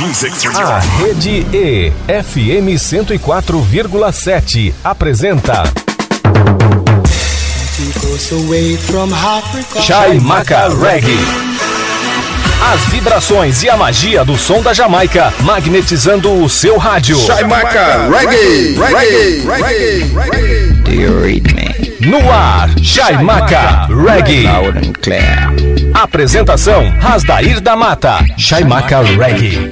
A Rede E, FM 104,7, apresenta. Chaimaca Reggae. As vibrações e a magia do som da Jamaica magnetizando o seu rádio. Chaimaca Reggae, Reggae, Reggae, Reggae. Do you read me? No ar, Chaimaca Reggae. Loud and clear. Apresentação: Rasdair da Mata. Chaimaca Reggae.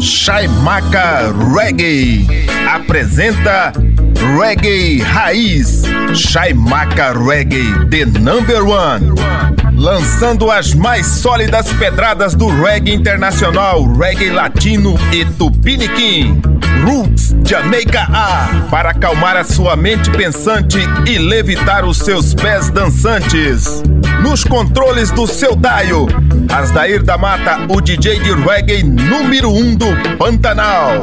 Chaimaca Reggae apresenta Reggae Raiz. Chaimaca Reggae, the number one. Lançando as mais sólidas pedradas do reggae internacional, reggae latino e tupiniquim. Roots Jamaica A, para acalmar a sua mente pensante e levitar os seus pés dançantes. Nos controles do seu Daio, Asdair da Mata, o DJ de reggae número um do Pantanal.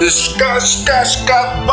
Escascasca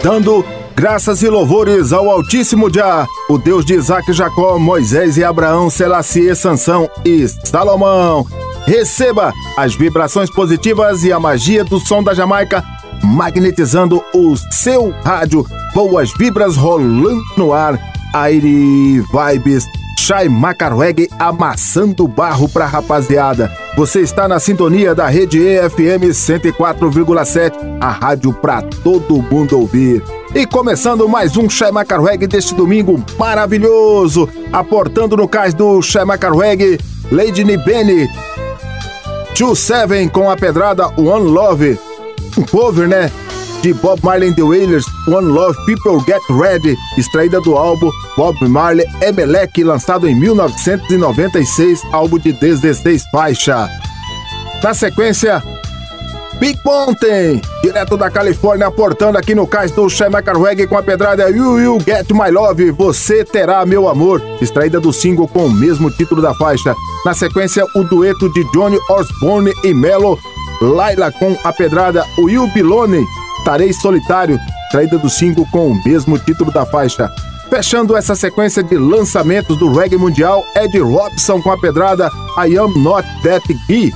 Dando graças e louvores ao Altíssimo Jah, o Deus de Isaac, Jacó, Moisés e Abraão, Selassie, Sansão e Salomão. Receba as vibrações positivas e a magia do som da Jamaica, magnetizando o seu rádio. Boas vibras rolando no ar. Aire Vibes Chai Macarweg amassando barro pra rapaziada. Você está na sintonia da Rede EFM 104,7, a rádio pra todo mundo ouvir. E começando mais um Chai Macarweg deste domingo maravilhoso, aportando no cais do Chai Macarweg, Lady Nibene, 27 com a pedrada One Love, um cover, né? De Bob Marley and the Wailers, One Love People Get Ready, extraída do álbum Bob Marley Emelec, lançado em 1996, álbum de 16 faixas. Na sequência, Big Mountain, direto da Califórnia, aportando aqui no cais do Shemaker Reggae com a pedrada You You Get My Love, Você Terá Meu Amor, extraída do single com o mesmo título da faixa. Na sequência, o dueto de Johnny Osborne e Melo, Laila com a pedrada Will Bilone, Estarei Solitário, traída do single com o mesmo título da faixa. Fechando essa sequência de lançamentos do reggae mundial, Ed Robson com a pedrada I Am Not That Guy.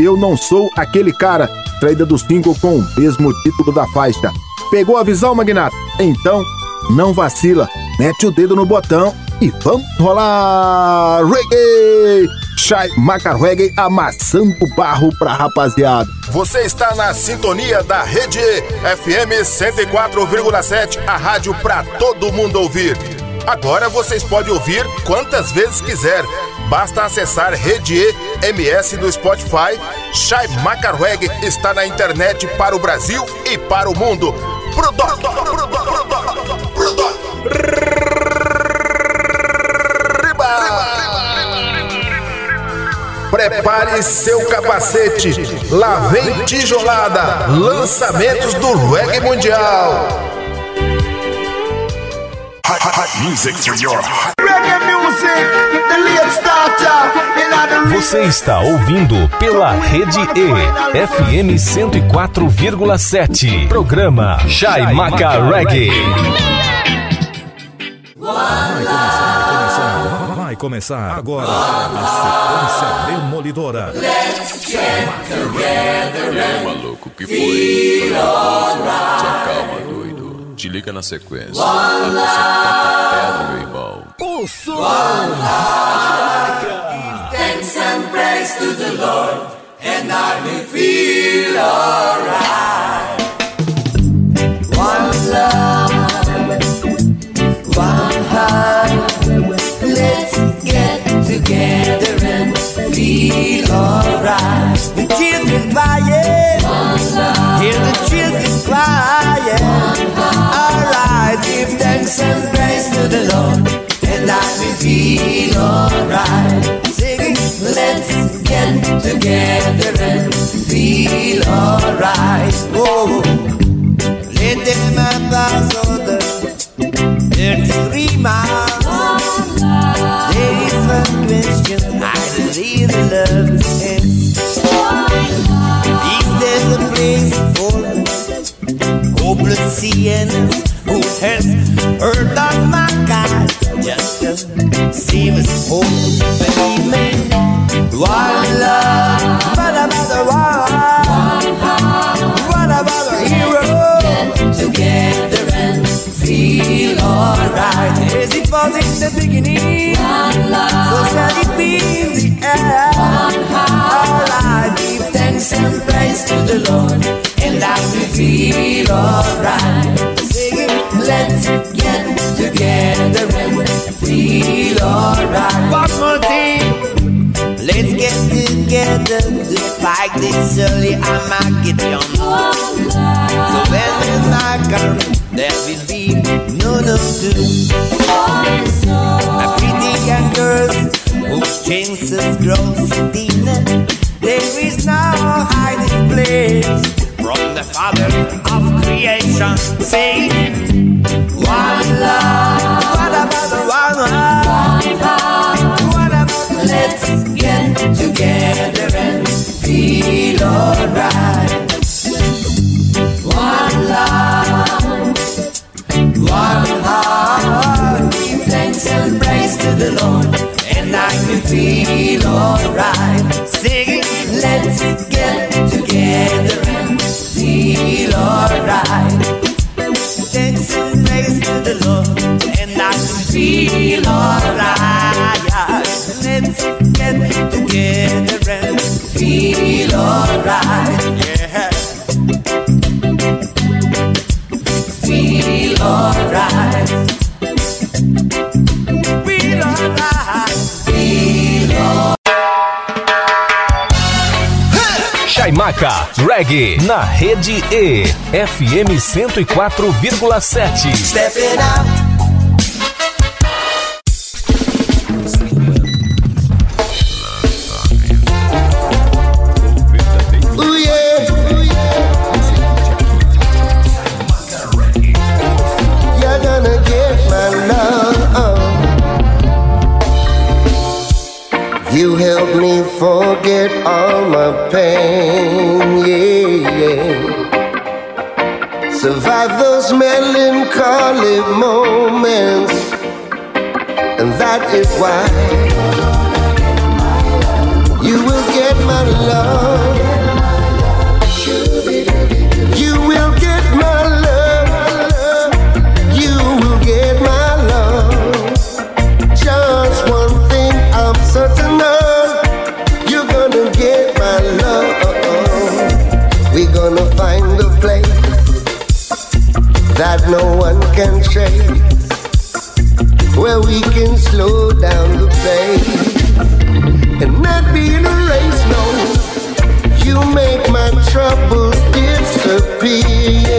Eu não sou aquele cara, traída do single com o mesmo título da faixa. Pegou a visão, Magnata? Então, não vacila, mete o dedo no botão e vamos rolar reggae! Chai Maca Reggae amassando barro pra rapaziada. Você está na sintonia da Rede FM 104,7, a rádio pra todo mundo ouvir. Agora vocês podem ouvir quantas vezes quiser. Basta acessar Rede MS do Spotify. Chai Maca Reggae está na internet para o Brasil e para o mundo. Produto, produto, produto, produto. Prepare seu capacete. Lá vem tijolada. Lançamentos do reggae mundial. Você está ouvindo pela Rede E, FM 104,7. Programa Chai Maca Reggae. Vai começar agora a sequência demolidora. É maluco, que foi? Te acalma, doido. Te liga na sequência. Toca pedra, meu irmão. O som. Thanks and praise to the Lord, and I will feel alright. together and feel alright. The children crying. Hear the children crying. Alright, give thanks and praise to the Lord. And I will feel alright. Singing, let's get together and feel alright. Oh, Let them pass order. Dirty remind. One question I really love to ask. Is there a place for hopeless sinners who has heard of my God? Just to save us hope, believe. One love, what about was in the beginning, so shall it be in the end. Alright, give thanks and praise to the Lord, and I will feel alright. Sing it, let's get together and feel alright. One more thing. Let's get together to fight this early Armageddon. Oh, so when the night comes, there will be no no doom. A pretty young girls whose chances grow thinner. There is no hiding place from the Father of creation. Say, one love. The Lord, and I can feel alright. Sing, let's get together and feel alright. Thanks and praise to the Lord, and I can feel alright. Let's get together and feel alright. Yeah. Feel alright. Chaimaca, reggae, na rede E, FM 104,7. Step it moments, and that is why no one can shake. Where we can slow down the pace and not be in a race, no. You make my troubles disappear.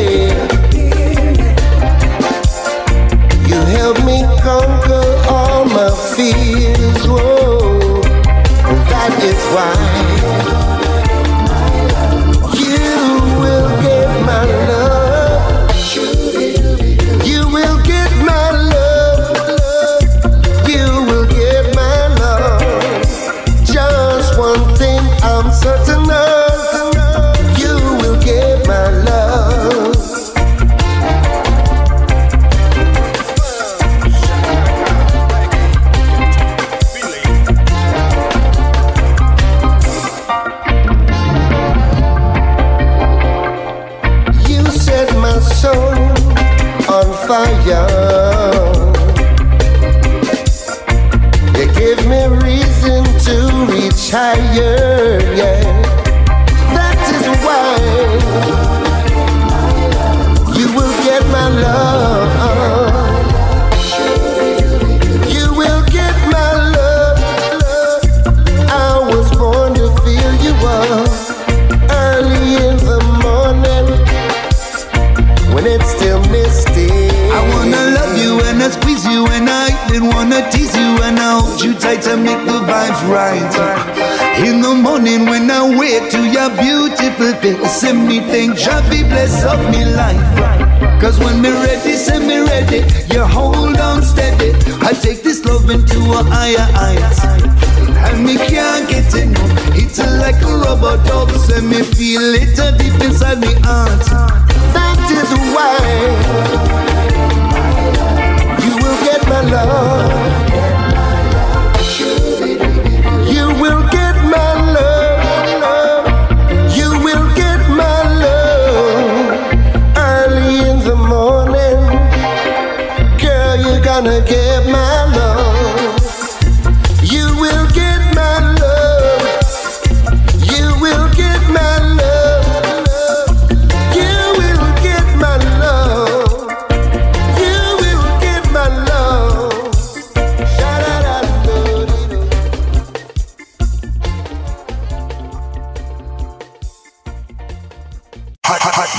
feel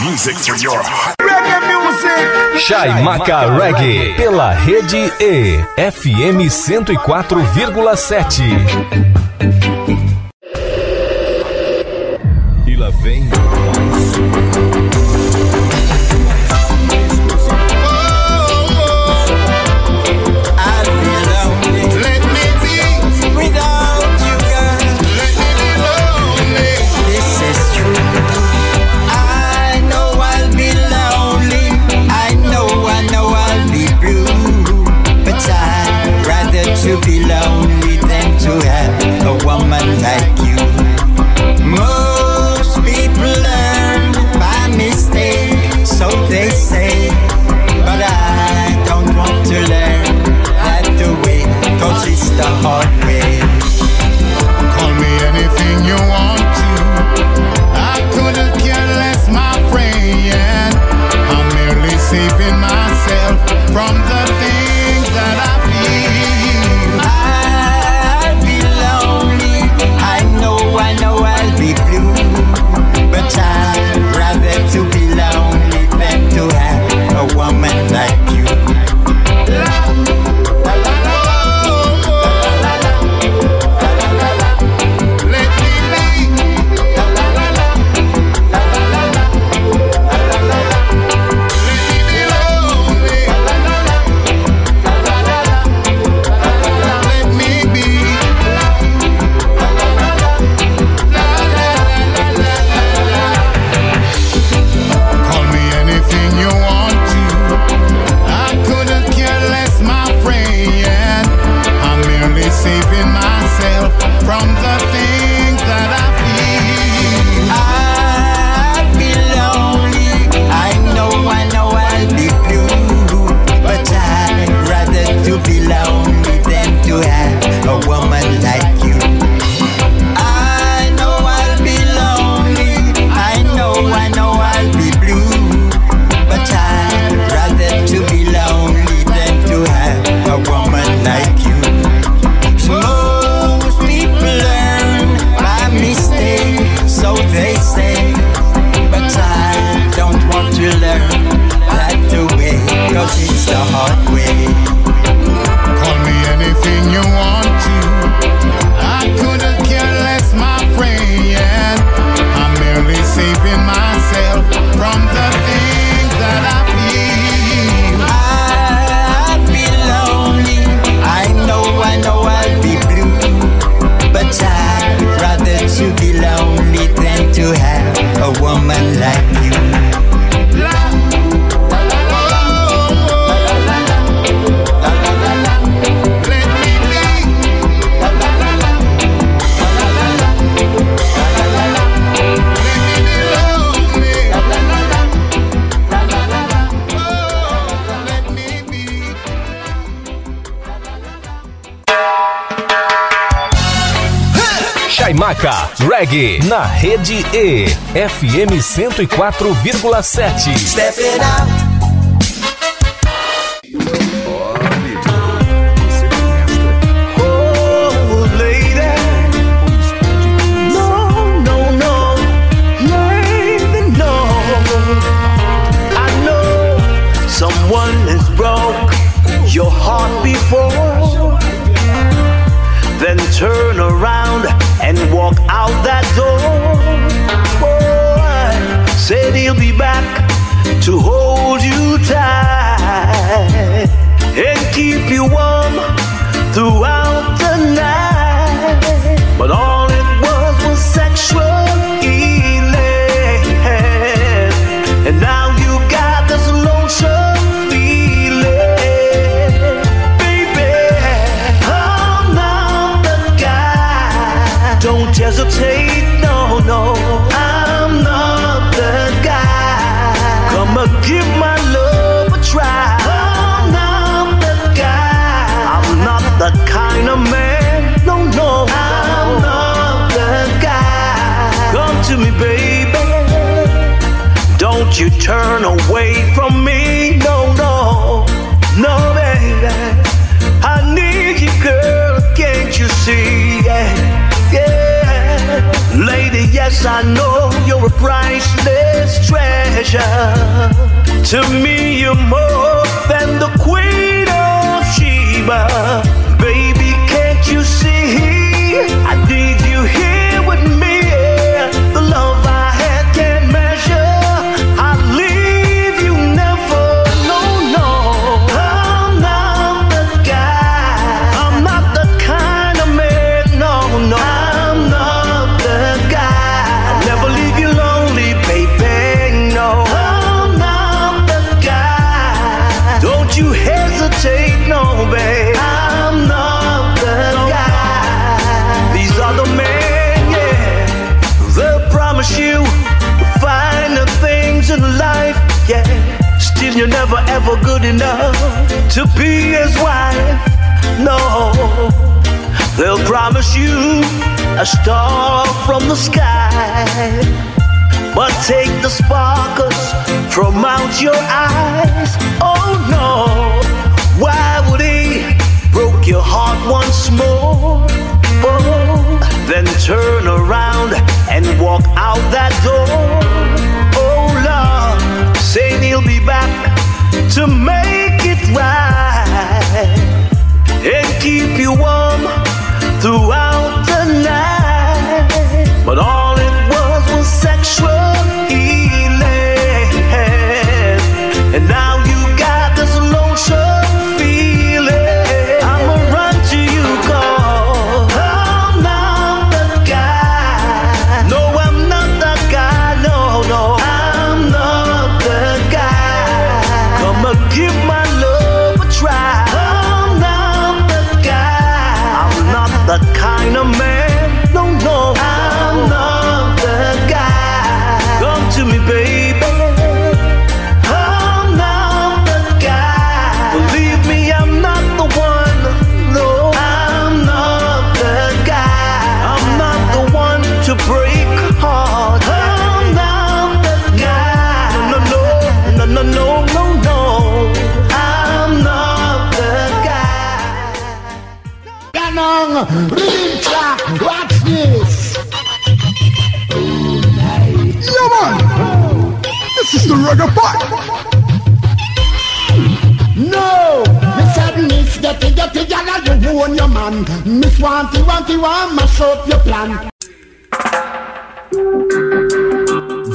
music for your reggae music. Chaimaca Reggae pela rede E FM 104,7. Rede E, FM 104,7. Step it up. Your heart before to hold you tight and keep you warm throughout you turn away from me. No, no. No, baby. I need you, girl. Can't you see? Yeah. Yeah. Lady, yes, I know you're a priceless treasure. To me, you're more than the queen of Sheba. Baby, to be his wife. No, they'll promise you a star from the sky. But take the sparkles from out your eyes. Oh no, why would he broke your heart once more? Oh, then turn around and walk out that door. Oh Lord, saying he'll be back to make right and keep you warm throughout the night. But all it was was sexual healing. And now reggae. No, Miss Sadness, get it, get it, gyal, you own your man. Miss Wanty, Wanty, want mash up your plan.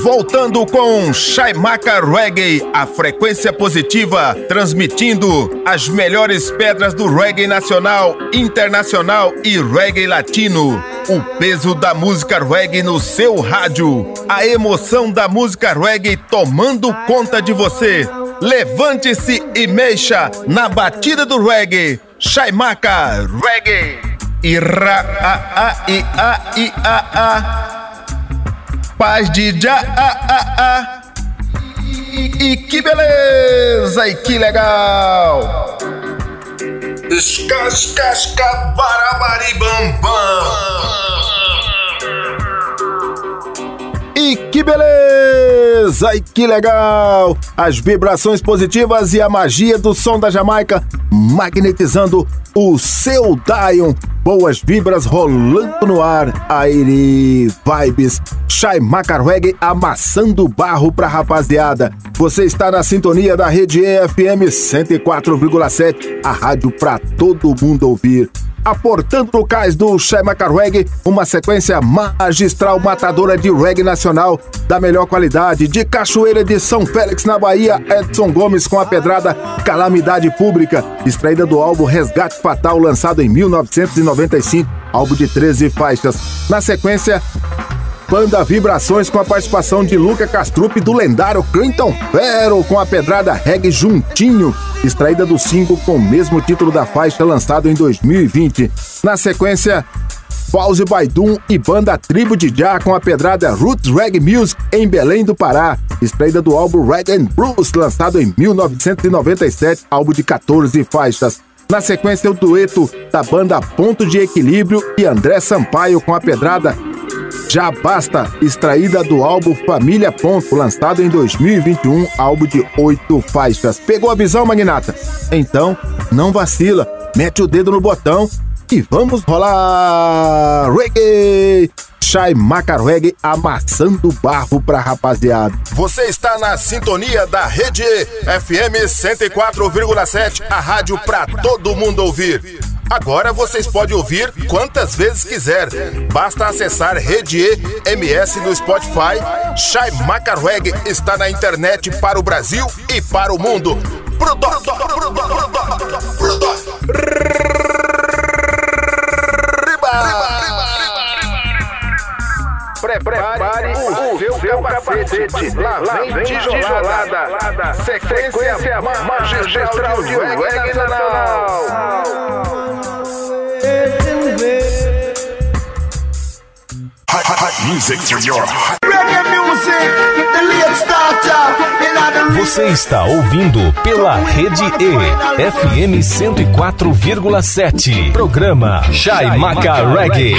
Voltando com Chaimaca Reggae, a frequência positiva, transmitindo as melhores pedras do reggae nacional, internacional e reggae latino. O peso da música reggae no seu rádio. A emoção da música reggae tomando conta de você. Levante-se e mexa na batida do reggae. Chaimaca Reggae. Ira a a i a i a a. Paz de já, ah, ah, ah. E, e que beleza, e que legal! Escascasca E que beleza! E que legal! As vibrações positivas e a magia do som da Jamaica magnetizando o seu Dion. Boas vibras rolando no ar. Aire Vibes. Shai Macarweg amassando barro pra rapaziada. Você está na sintonia da rede EFM 104,7, a rádio pra todo mundo ouvir. Aportando no cais do Shemaka Reggae, uma sequência magistral matadora de reggae nacional da melhor qualidade, de Cachoeira de São Félix na Bahia, Edson Gomes com a pedrada Calamidade Pública, extraída do álbum Resgate Fatal, lançado em 1995, álbum de 13 faixas. Na sequência, Banda Vibrações com a participação de Luca Castrup do lendário Clinton Ferro com a pedrada Reggae Juntinho, extraída do single com o mesmo título da faixa lançado em 2020. Na sequência, Pause Baidum e banda Tribo de Já com a pedrada Roots Reggae Music em Belém do Pará, extraída do álbum Reggae and Blues, lançado em 1997, álbum de 14 faixas. Na sequência, o dueto da banda Ponto de Equilíbrio e André Sampaio com a pedrada Já Basta, extraída do álbum Família Ponto, lançado em 2021, álbum de oito faixas. Pegou a visão, Magnata? Então, não vacila, mete o dedo no botão e vamos rolar reggae! Shai Macar Reggae amassando barro pra rapaziada. Você está na sintonia da Rede FM 104,7, a rádio pra todo mundo ouvir. Agora vocês podem ouvir quantas vezes quiser. Basta acessar Rede MS no Spotify. Shai Macar Reggae está na internet para o Brasil e para o mundo. Bruto, bruto, bruto. Prepare o seu, seu capacete. Lá vem tijolada. Sequência magistral de reggae nacional. Music for your Reggae music, the late starter. Você está ouvindo pela Rede E, FM 104,7. Programa Chai Maca Reggae.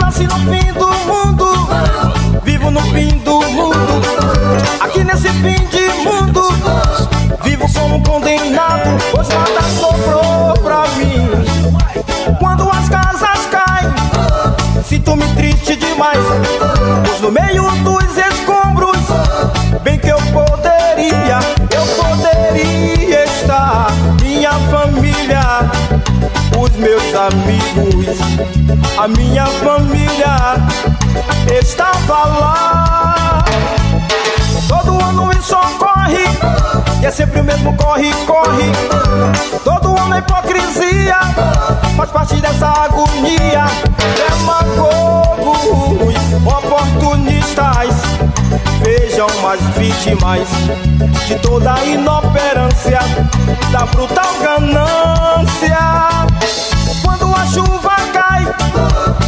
Nasci no fim do mundo, vivo no fim do mundo. Aqui nesse fim de mundo, amigos, a minha família estava lá. Todo ano isso ocorre, e é sempre o mesmo corre, corre. Todo ano é hipocrisia, faz parte dessa agonia. Demagogos, oportunistas, vejam as vítimas de toda a inoperância, da brutal ganância. Quando a chuva cai,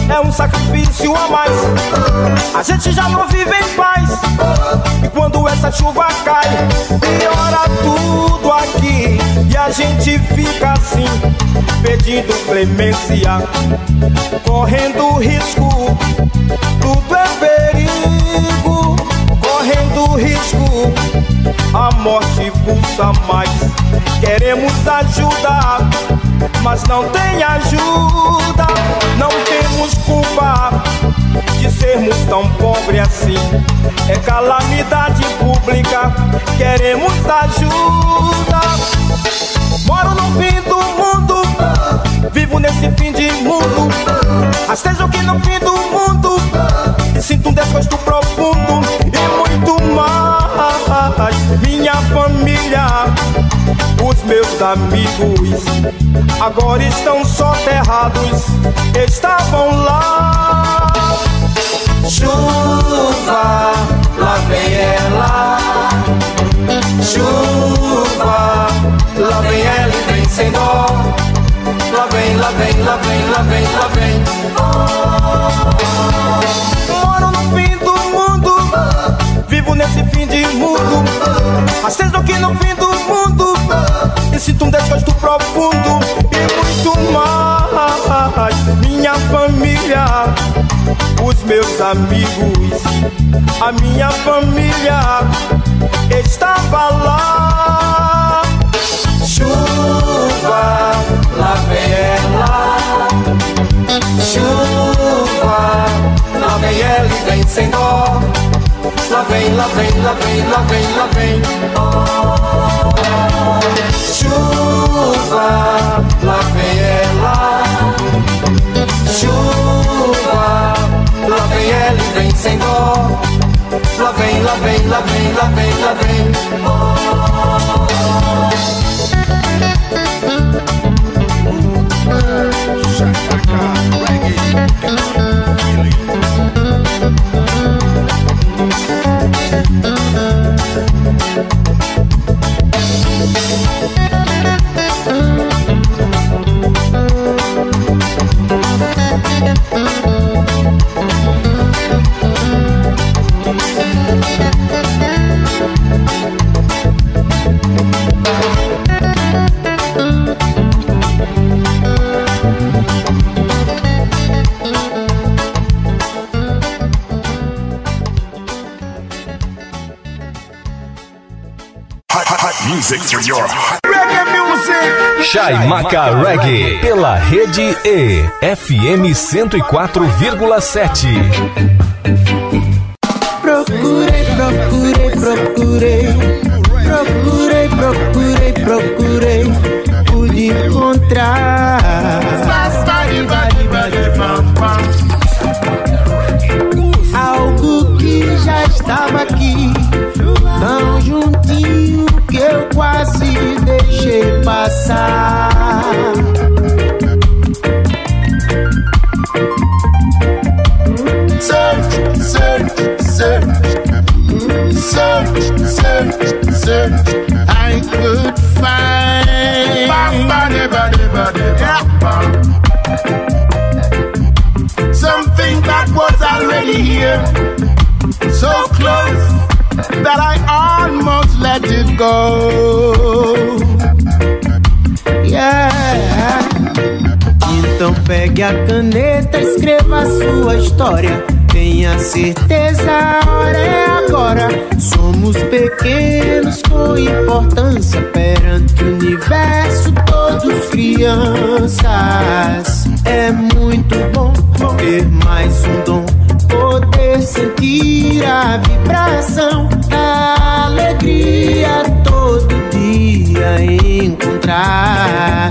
é um sacrifício a mais. A gente já não vive em paz. E quando essa chuva cai, piora tudo aqui. E a gente fica assim, pedindo clemência, correndo risco. Tudo é perigo, correndo risco. A morte pulsa mais. Queremos ajudar, mas não tem ajuda. Não temos culpa de sermos tão pobres assim. É calamidade pública, queremos ajuda. Moro no fim do mundo, vivo nesse fim de mundo. Rastejo que no fim do mundo, sinto um desgosto profundo e muito mais. Minha família, os meus amigos, agora estão soterrados, estavam lá. Chuva, lá vem ela. Chuva, lá vem ela e vem sem dó. Lá vem, lá vem, lá vem, lá vem, lá vem. Moro no fim do mundo, vivo nesse fim de mundo. Rastejo que no fim do mundo, e sinto um desgosto profundo e muito mais. Minha família, os meus amigos, a minha família estava lá. Chuva, lá vem, lá vem, lá vem, lá vem, lá vem. Chuva, lá vem ela. Chuva, lá vem ela e vem sem dó. Lá vem, lá vem, lá vem, lá vem, lá vem. Hot, hot, hot music for your Chaimaca Reggae, pela Rede E, FM 104,7. Procurei, procurei, procurei. So close that I almost let it go. Então pegue a caneta, escreva a sua história. Tenha certeza, a hora é agora. Somos pequenos com importância perante o universo, todos crianças. É muito bom ter mais um dom, poder sentir a vibração da alegria todo dia encontrar.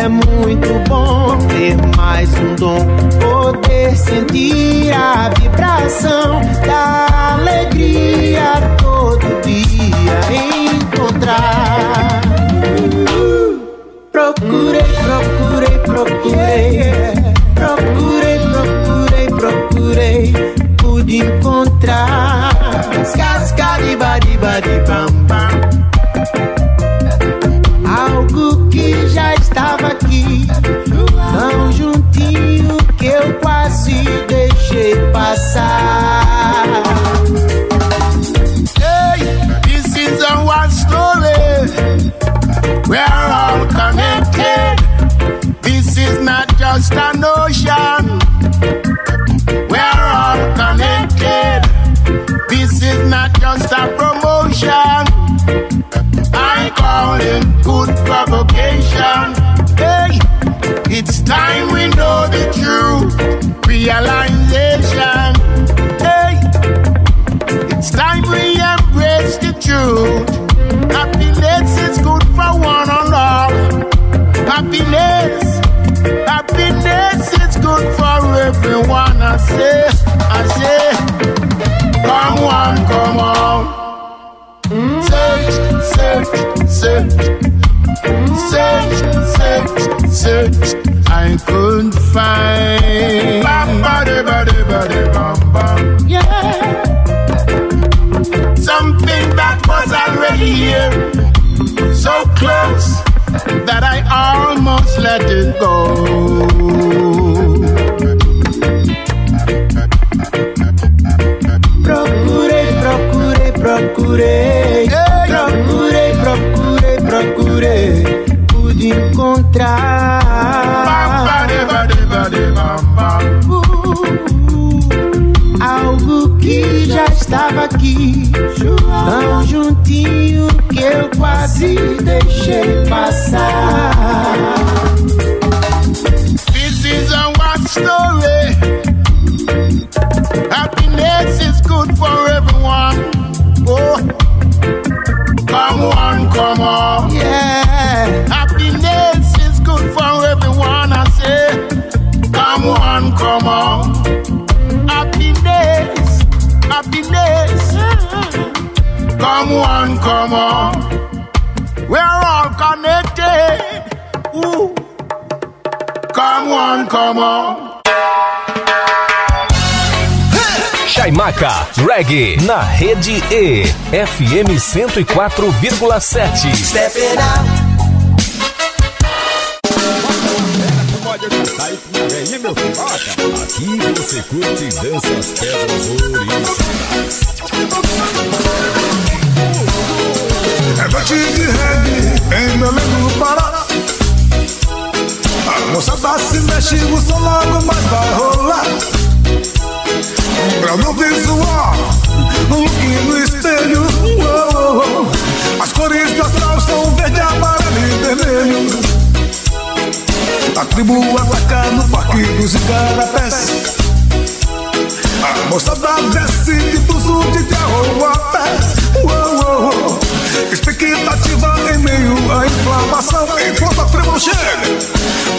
É muito bom ter mais um dom, poder sentir a vibração da alegria todo dia encontrar. Procurei, procurei, procurei, procurei, procurei, procurei, pude encontrar. Cascaribadibadi bam bam. Just an ocean. We're all connected. This is not just a promotion. I call it good provocation. Hey, it's time we know the truth. Realization. Hey, it's time we embrace the truth. Everyone. I say, I say, come on, come on. Search, search, search, search, search, search. I couldn't find. Bam, bada, bada, bada, bam, bam. Yeah. Something that was already here, so close that I almost let it go. Procurei. Procurei, procurei, procurei. Pude encontrar. Uh, algo que já estava aqui. Tão juntinho que eu quase Chaimaca Reggae na rede E FM 104,7. Step it out. Aqui você curte e dança as pedras originais. É noite de reggae em Belém do Pará. A moçada se mexe, o som logo mais vai rolar. Grau no visual, um look no espelho. Oh, oh. As cores do astral são verde, amarelo e vermelho. A tribo ataca no parque dos igarapés. A moçada desce de buzo de carro a pé. Oh, oh, oh. Expectativa em meio à inflamação Enquanto a tribo chega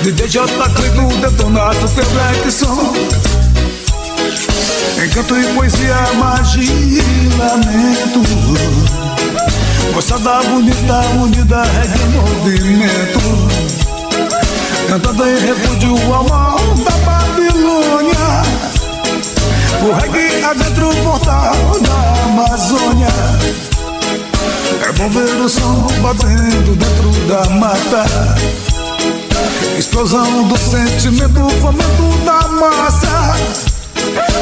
DJ J Clido detona super black som Encanto e poesia, magia e lamento Moçada bonita, unida, reggae movimento. Cantando em refúgio ao mal da Babilônia. O reggae adentro o portal da Amazônia. É bom ver o som batendo dentro da mata. Explosão do sentimento, fomento da massa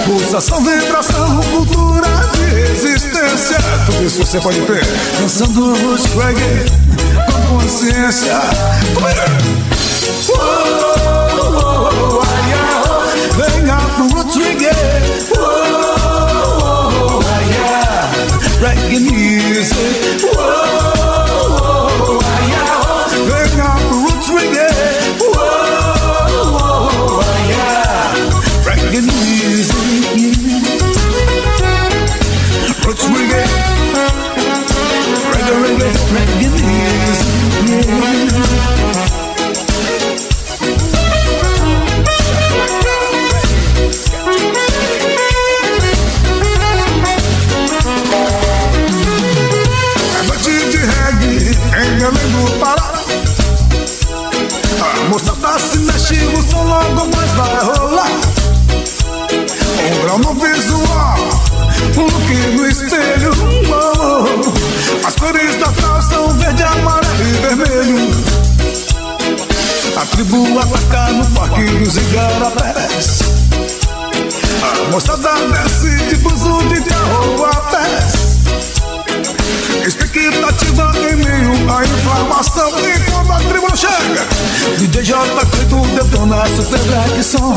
Pulsação, vibração, cultura de resistência Tudo isso você pode ter Dançando os reggae com consciência. Venha pro Roots Reggae. Reggae music. Venha mexe, o som logo mais vai rolar. Um grau no visual, um look no espelho oh. As cores da calça são verde, amarelo e vermelho. A tribo ataca no parque dos igarapés A moçada desce de buzo de carro a pés Expectativa em meio à inflamação E quando a tribo chega DJ J Clito detona super black som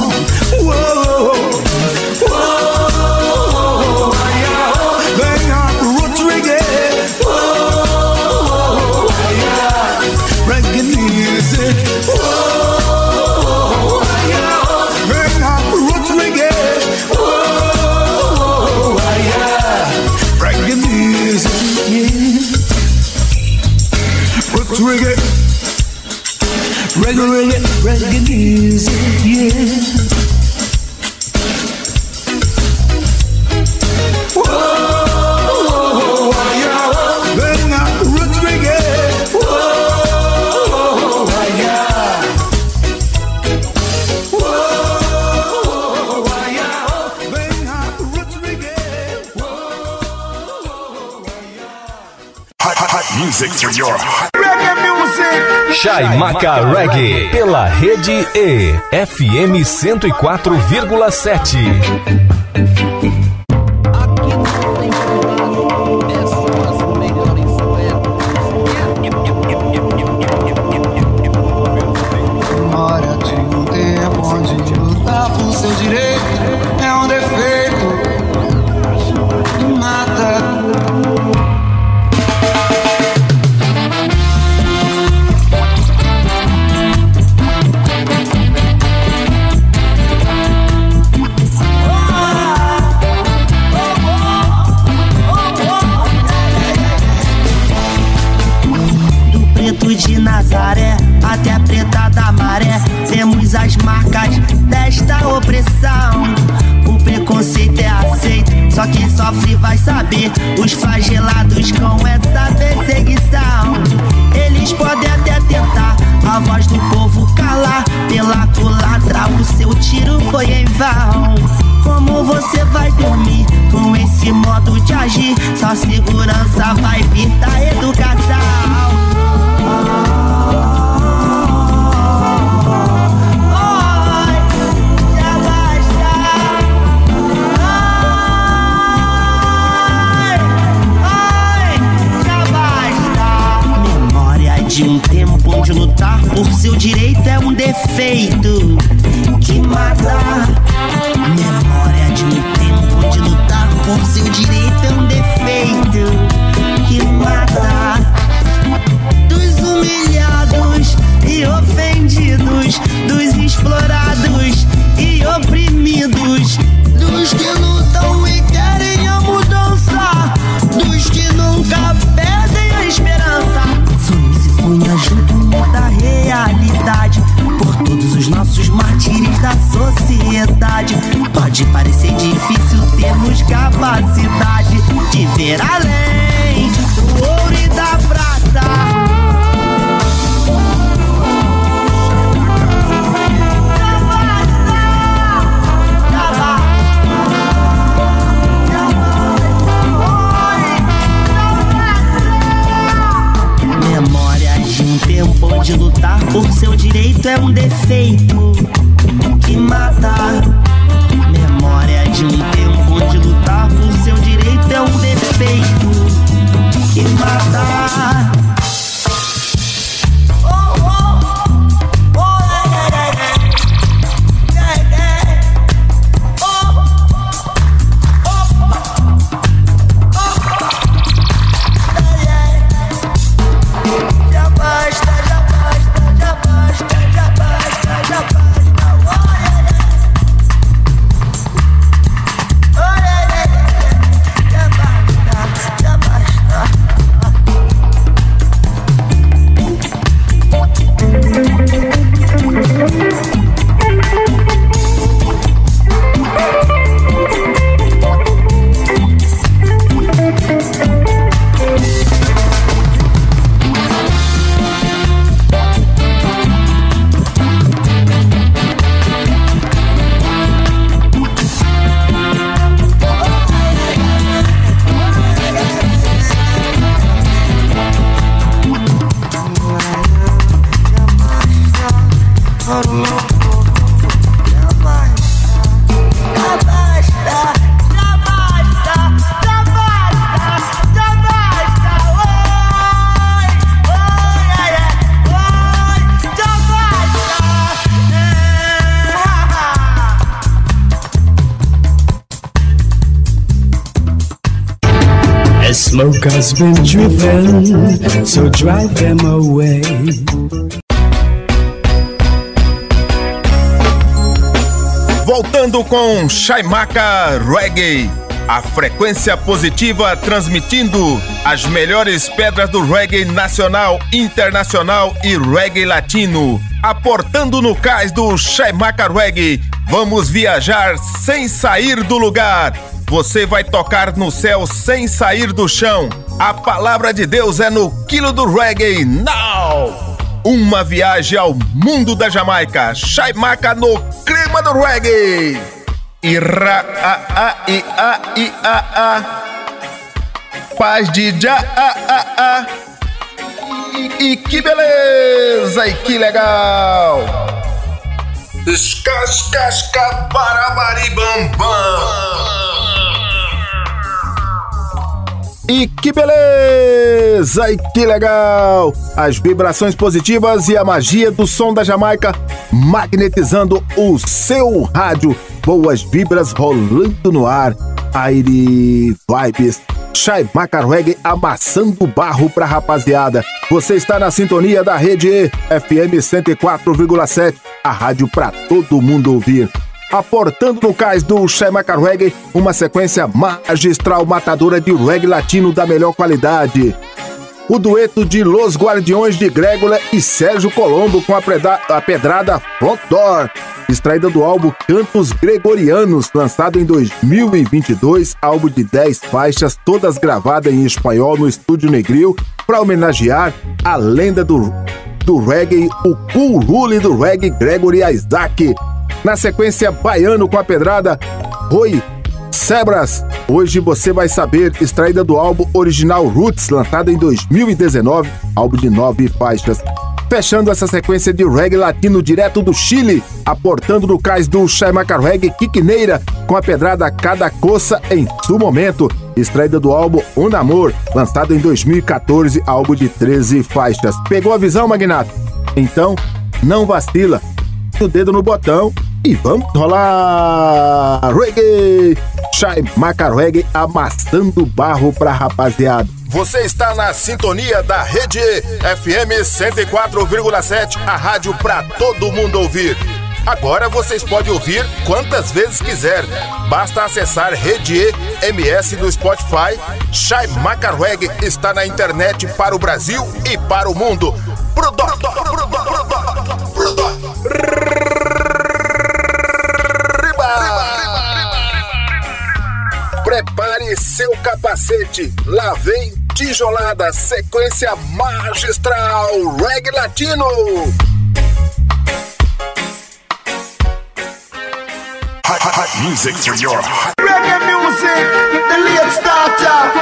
Uou, uou, Venha Chaimaca Reggae pela rede E FM 104,7. Has been driven, so drive them away. Voltando com Shaimaka Reggae. A frequência positiva transmitindo as melhores pedras do reggae nacional, internacional e reggae latino. Aportando no cais do Shaimaka Reggae. Vamos viajar sem sair do lugar. Você vai tocar no céu sem sair do chão. A palavra de Deus é no quilo do reggae. Now! Uma viagem ao mundo da Jamaica. Shaimaka no clima do reggae. Ira a a i a i a a. Paz de já a a a. E, que beleza e que legal. Escascasca barabari bam E que beleza! E que legal! As vibrações positivas e a magia do som da Jamaica magnetizando o seu rádio. Boas vibras rolando no ar. Aire Vibes. Shai Reggae amassando barro pra rapaziada. Você está na sintonia da rede FM 104,7, a rádio pra todo mundo ouvir aportando no cais do Shaimaka Reggae uma sequência magistral matadora de reggae latino da melhor qualidade. o dueto de Los Guardiões de Grégola e Sérgio Colombo com a, preda- a pedrada Front Door, extraída do álbum Cantos Gregorianos, lançado em 2022, álbum de 10 faixas, todas gravadas em espanhol no Estúdio Negril, para homenagear a lenda do, do reggae, o Cool Rule do reggae Gregory Isaac. Na sequência, Baiano com a pedrada Rui Sebras, hoje você vai saber, extraída do álbum original Roots, lançado em 2019, álbum de nove faixas. Fechando essa sequência de reggae latino direto do Chile, aportando no cais do Chaimaca Reggae Quiqueneira, com a pedrada Cada Coça em seu momento, extraída do álbum Um Amor, lançado em 2014, álbum de 13 faixas. Pegou a visão, Magnato? Então, não vacila, o dedo no botão e vamos rolar reggae! Chai Maca Reggae amassando barro pra rapaziada. Você está na sintonia da Rede FM 104,7, a rádio para todo mundo ouvir. Agora vocês podem ouvir quantas vezes quiser. Basta acessar Rede MS do Spotify. Shai Macarweg está na internet para o Brasil e para o mundo. Brudo, brudo, brudo, brudo. Prepare seu capacete. Lá vem tijolada, sequência magistral, reggae latino. Hot, hot, hot music for your. Reggae music, the late starter.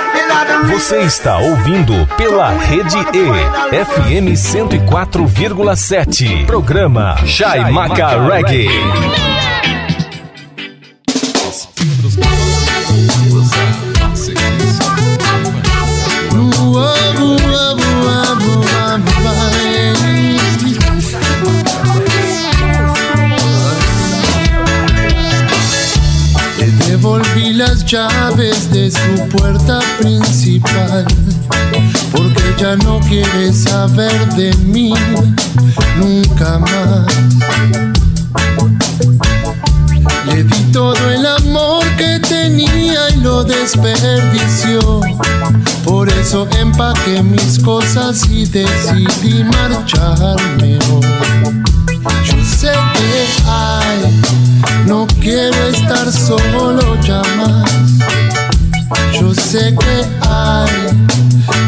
Você está ouvindo pela Rede E, FM 104,7. Programa Chai Maca Reggae. Llaves de su puerta principal porque ya no quiere saber de mí nunca más. Le di todo el amor que tenía y lo desperdició. Por eso empaqué mis cosas y decidí marcharme. Yo sé que hay, no quiero estar solo ya más. Yo sé que hay,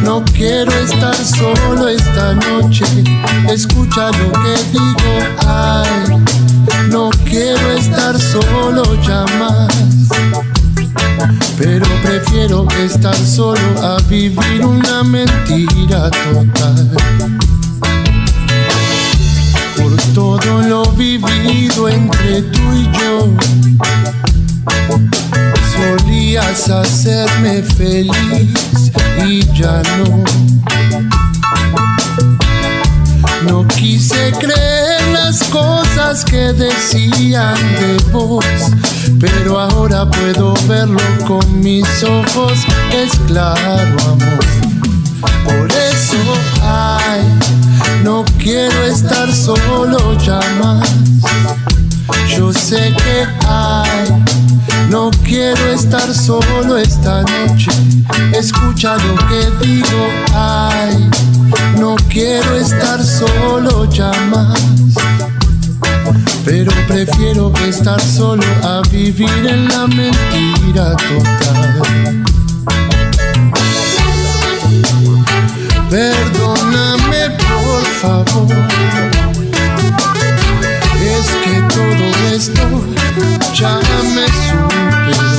no quiero estar solo esta noche. Escucha lo que digo, ay, no quiero estar solo ya más. Pero prefiero estar solo a vivir una mentira total. Todo lo vivido entre tú y yo, solías hacerme feliz y ya no. No quise creer las cosas que decían de vos, pero ahora puedo verlo con mis ojos, es claro amor. Por eso, ay, no quiero estar solo ya más. Yo sé que hay, no quiero estar solo esta noche. Escucha lo que digo, ay, no quiero estar solo ya más. Pero prefiero estar solo a vivir en la mentira total. Perdóname por favor. Es que todo esto ya me superó.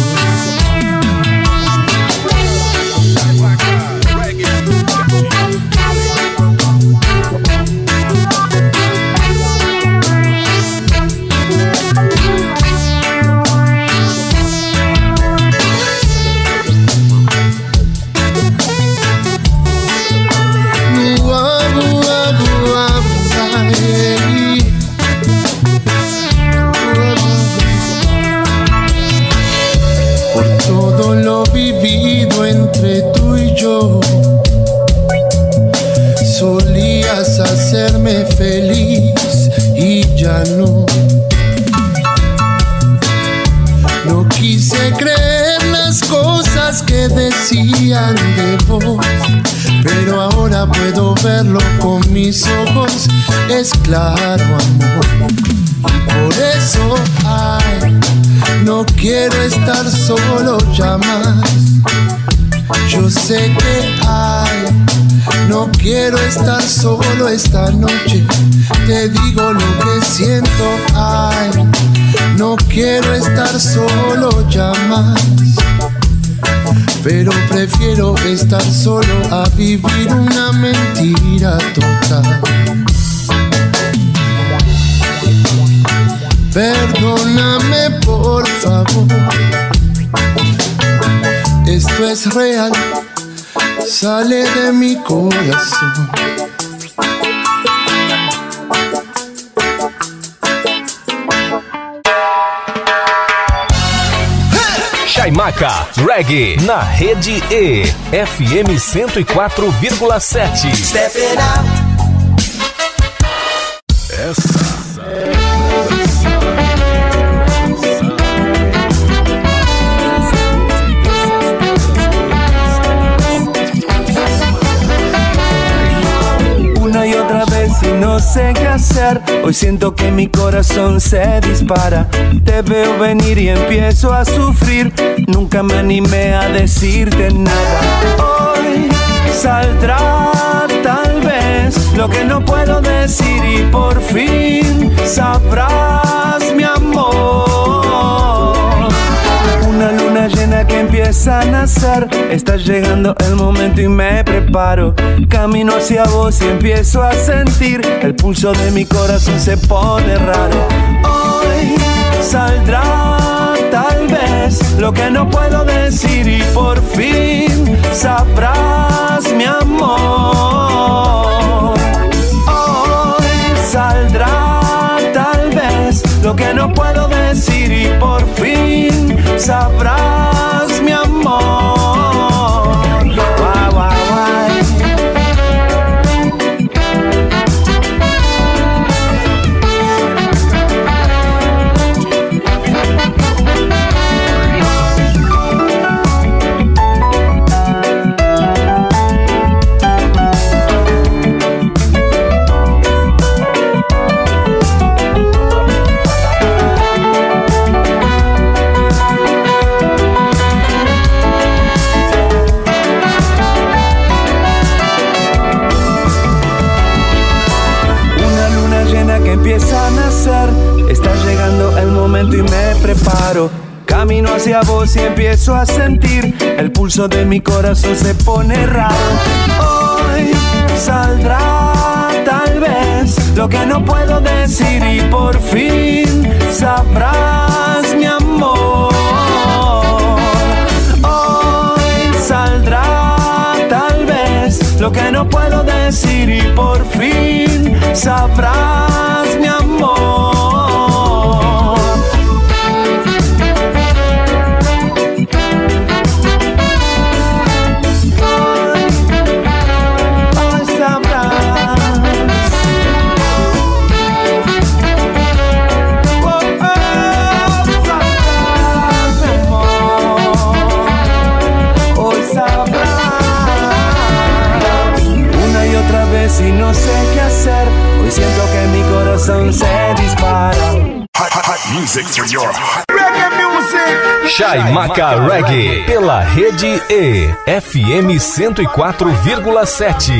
Ya no. No quise creer las cosas que decían de vos, pero ahora puedo verlo con mis ojos. Es claro, amor. Por eso, ay, no quiero estar solo ya más. Yo sé que hay, no quiero estar solo esta noche. Te digo lo que siento, ay, no quiero estar solo ya más. Pero prefiero estar solo a vivir una mentira total. Perdóname por favor. Esto es real, sale de mi corazón. Chaimaca Reggae na rede E FM 104,7. Step sé qué hacer. Hoy siento que mi corazón se dispara. Te veo venir y empiezo a sufrir. Nunca me animé a decirte nada. Hoy saldrá tal vez lo que no puedo decir y por fin sabrás mi amor. Una luna llena que a nacer. Está llegando el momento y me preparo. Camino hacia vos y empiezo a sentir. El pulso de mi corazón se pone raro. Hoy saldrá tal vez lo que no puedo decir y por fin sabrás mi amor. Hoy saldrá tal vez lo que no puedo decir y por fin sabrás amor. Camino hacia vos y empiezo a sentir. El pulso de mi corazón se pone raro. Hoy saldrá tal vez lo que no puedo decir y por fin sabrás mi amor. Hoy saldrá tal vez lo que no puedo decir y por fin sabrás mi amor. Chaimaca Reggae pela rede E FM 104,7.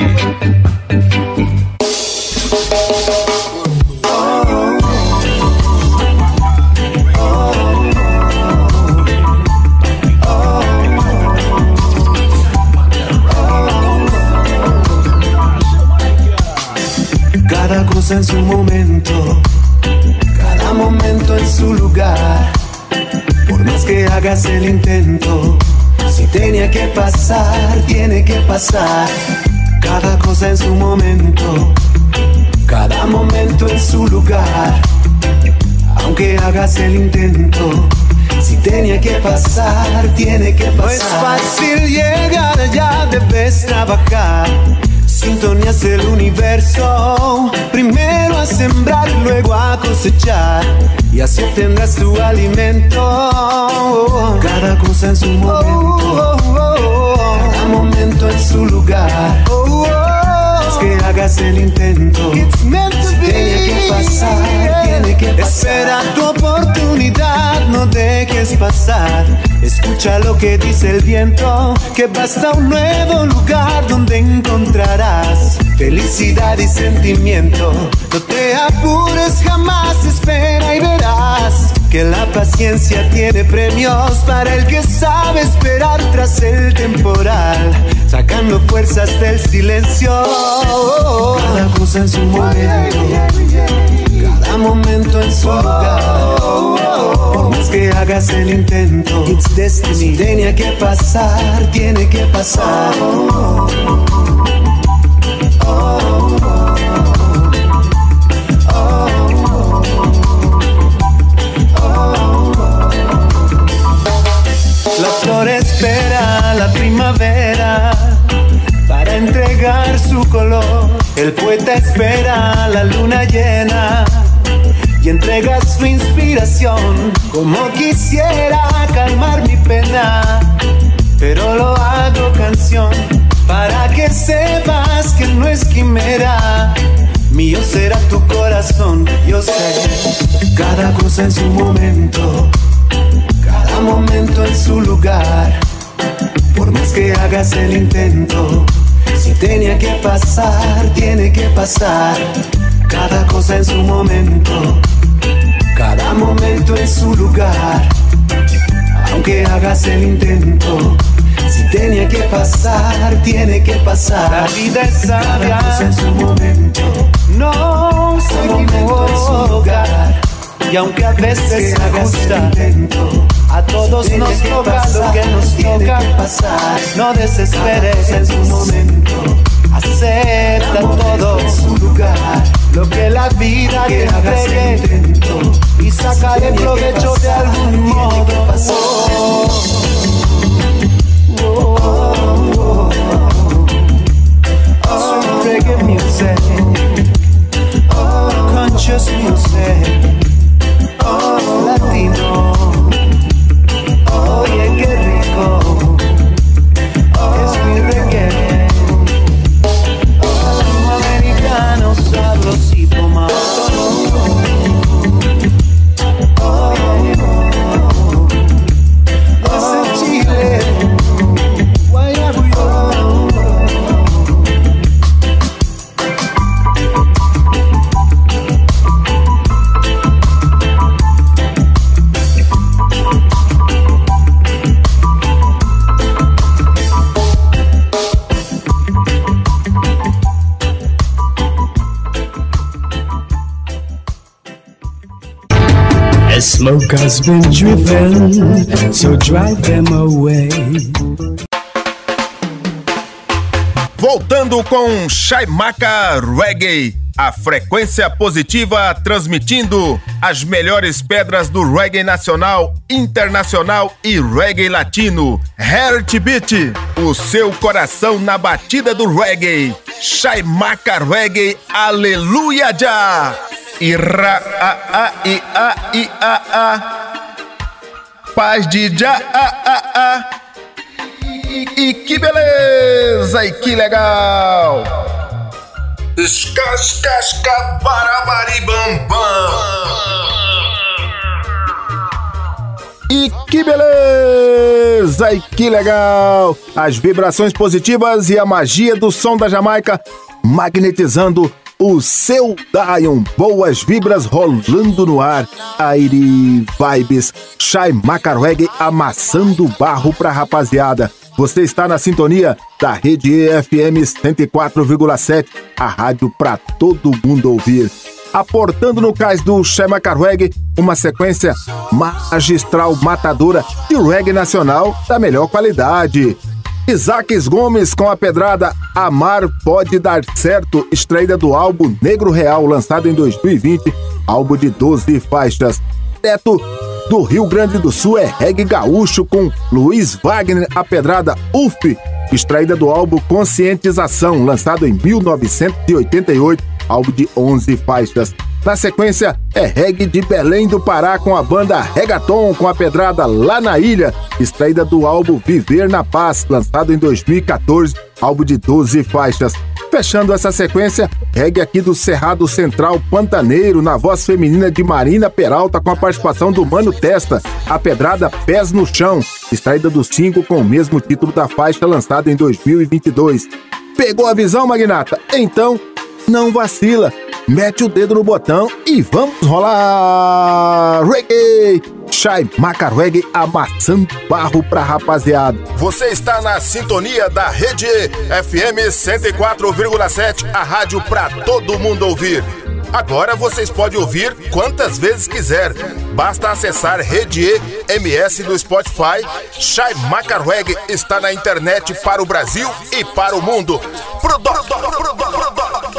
Cada cosa en su momento, cada momento en su lugar. Más que hagas el intento, si tenía que pasar, tiene que pasar. Cada cosa en su momento, cada momento en su lugar. Aunque hagas el intento, si tenía que pasar, tiene que pasar. No es fácil llegar allá, debes trabajar. Sintonías del universo, primero a sembrar luego a cosechar. Y así obtendrás tu alimento. Cada cosa en su momento, cada momento en su lugar. Es que hagas el intento. Tiene que pasar, tiene que pasar. Espera tu oportunidad, no dejes pasar. Escucha lo que dice el viento, que basta un nuevo lugar donde encontrarás felicidad y sentimiento. No apures jamás, espera y verás que la paciencia tiene premios para el que sabe esperar tras el temporal, sacando fuerzas del silencio. Cada cosa en su momento, cada momento en su lugar. Por más que hagas el intento, it's destiny. Tenía que pasar, tiene que pasar. La para entregar su color. El poeta espera la luna llena y entrega su inspiración. Como quisiera calmar mi pena, pero lo hago canción para que sepas que no es quimera. Mío será tu corazón, yo sé cada cosa en su momento, cada momento en su lugar. Más que hagas el intento, si tenía que pasar, tiene que pasar. Cada cosa en su momento, cada momento en su lugar. Aunque hagas el intento, si tenía que pasar, tiene que pasar. La vida es sabia. Cada cosa en su momento, no se momento en su lugar. Y aunque a veces se ajusta, a todos nos toca lo que nos toca. pasar. No desesperes en su momento. Acepta todo su lugar. Lo que la vida te entregue y sacaré provecho de algún modo. Sweet reggae music, has been driven, so drive them away. Voltando com Shaimaka Reggae, a frequência positiva transmitindo as melhores pedras do reggae nacional, internacional e reggae latino. Heartbeat, o seu coração na batida do reggae. Shaimaka Reggae, aleluia já! Ira a a i a i a a. Paz de já a a a. E, e que beleza! E que legal! Escascasca barabari bam bam. E que beleza! E que legal! As vibrações positivas e a magia do som da Jamaica magnetizando o seu Dion. Boas vibras rolando no ar. Aire Vibes. Shai Macarweg amassando barro pra rapaziada. Você está na sintonia da Rede EFM 104,7, a rádio pra todo mundo ouvir. Aportando no cais do Shema Carweg uma sequência magistral matadora de reggae nacional da melhor qualidade. Isaques Gomes com a pedrada Amar Pode Dar Certo, extraída do álbum Negro Real, lançado em 2020, álbum de 12 faixas. Teto do Rio Grande do Sul é reggae gaúcho com Luiz Wagner, a pedrada UF, extraída do álbum Conscientização, lançado em 1988, álbum de 11 faixas. Na sequência, é reggae de Belém do Pará com a banda Regaton com a pedrada Lá na Ilha, extraída do álbum Viver na Paz, lançado em 2014, álbum de 12 faixas. Fechando essa sequência, reggae aqui do Cerrado Central Pantaneiro, na voz feminina de Marina Peralta, com a participação do Mano Testa, a pedrada Pés no Chão, extraída do single com o mesmo título da faixa lançada em 2022. Pegou a visão, Magnata? Então, não vacila mete o dedo no botão e vamos rolar reggae! Shai Maca Reggae amassando barro pra rapaziada. Você está na sintonia da Rede FM 104,7, a rádio pra todo mundo ouvir. Agora vocês podem ouvir quantas vezes quiser. Basta acessar Rede MS no Spotify. Shai Macarweg está na internet para o Brasil e para o mundo. Music for your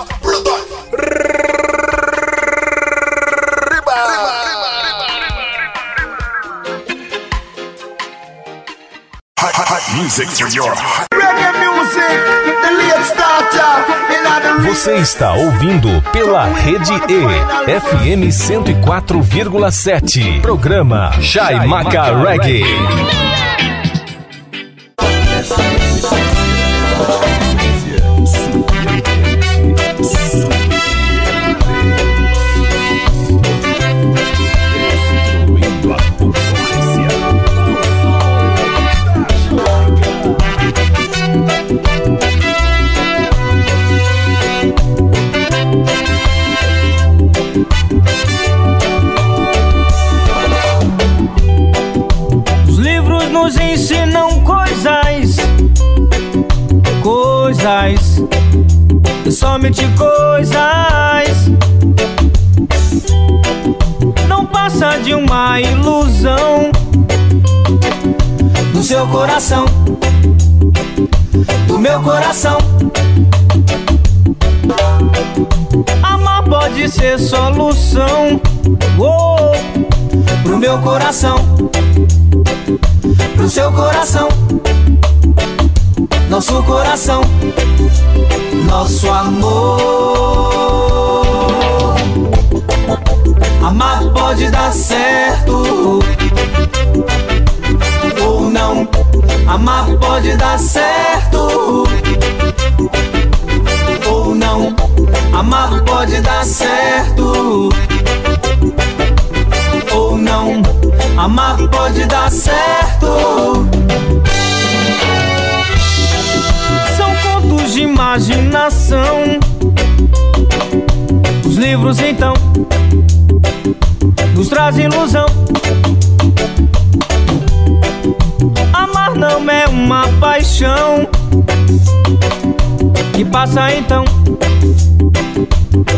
Você está ouvindo pela Rede E, FM 104,7. Programa Chai Maca Reggae. Coisas. Não passa de uma ilusão do seu coração, do meu coração. Amar pode ser solução oh, pro meu coração, pro seu coração, nosso coração nosso amor. Amar pode dar certo ou não. Amar pode dar certo ou não. Amar pode dar certo ou não. Amar pode dar certo. De imaginação. Os livros então nos trazem ilusão. Amar não é uma paixão que passa então,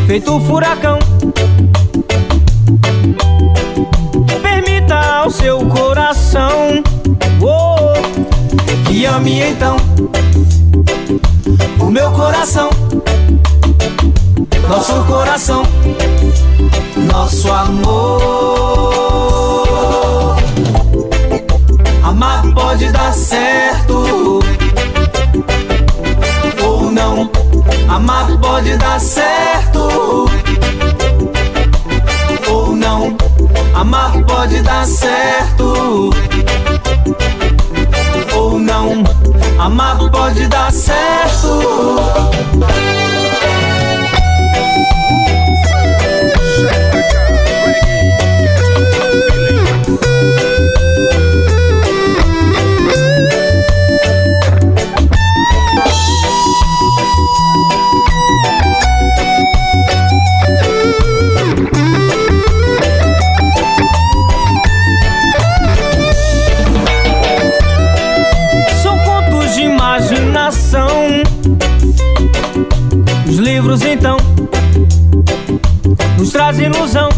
feito furacão. Permita ao seu coração oh, que ame então meu coração, nosso coração, nosso amor. Amar pode dar certo ou não. Amar pode dar certo ou não. Amar pode dar certo não. Amar pode dar certo. Então nos traz ilusão.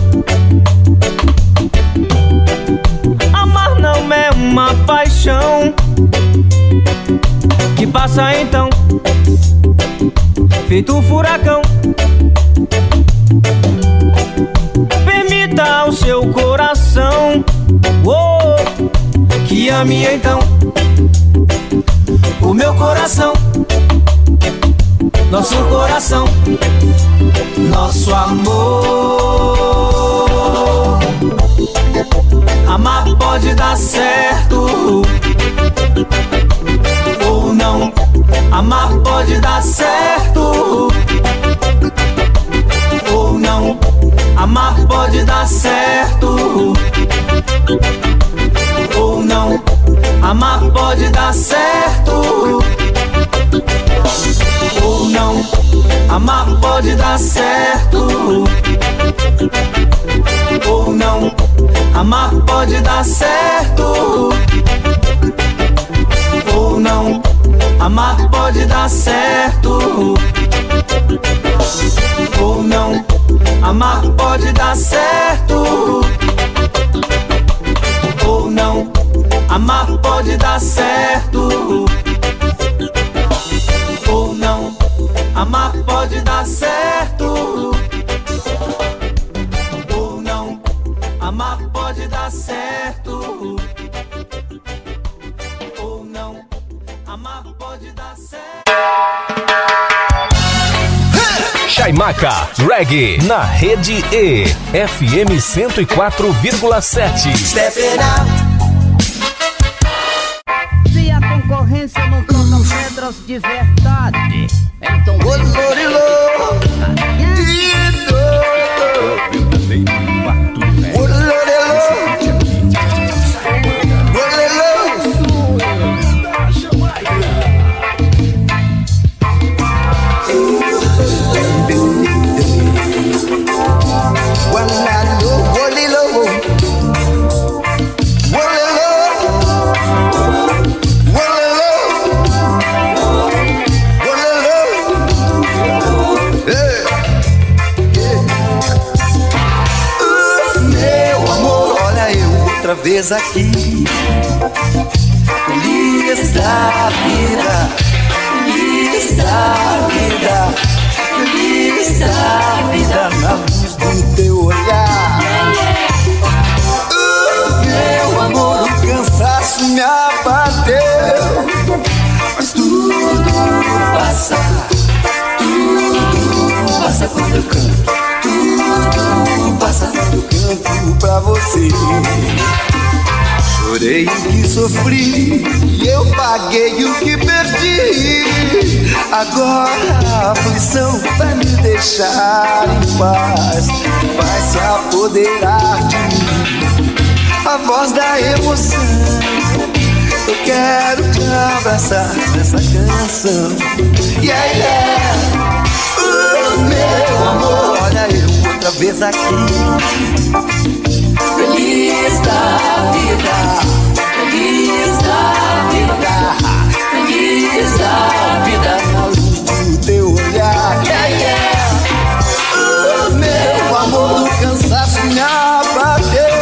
Amar não é uma paixão que passa então, feito um furacão. Permita ao seu coração oh, que ame então o meu coração nosso coração, nosso amor. Amar pode dar certo ou não. Amar pode dar certo ou não. Amar pode dar certo ou não. Amar pode dar certo ou não. Amar pode dar certo ou não. Amar pode dar certo ou não. Amar pode dar certo ou não. Amar pode dar certo ou não. Amar pode dar certo Amar pode dar certo ou não. Amar pode dar certo ou não. Amar pode dar certo. Chaimaca, reggae, na rede E, FM 104,7. Step it out. Se a concorrência não troca pedras de verdade, One body love. Vez aqui. Feliz da vida, feliz da vida, feliz da vida na luz do teu olhar. Ah, Meu amor, o cansaço me abateu, mas tudo passa, tudo passa quando eu canto. Tudo passa quando eu canto pra você. Chorei o que sofri e eu paguei o que perdi. Agora a aflição vai me deixar em paz, vai se apoderar de mim. A voz da emoção, eu quero te abraçar nessa canção. Yeah, yeah. Uh, meu amor, olha eu outra vez aqui. Feliz da vida, feliz da vida, feliz da vida na luz do teu olhar. Yeah, yeah. Ah, meu amor, o cansaço me abateu,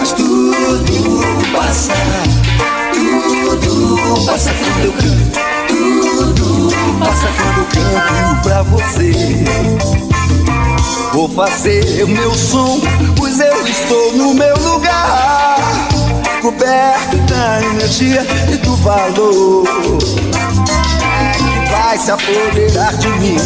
mas tudo passa, tudo passa quando eu canto, tudo passa quando eu canto pra você. Vou fazer o meu som, pois eu estou no meu lugar, coberto da energia e do valor. Que vai se apoderar de mim,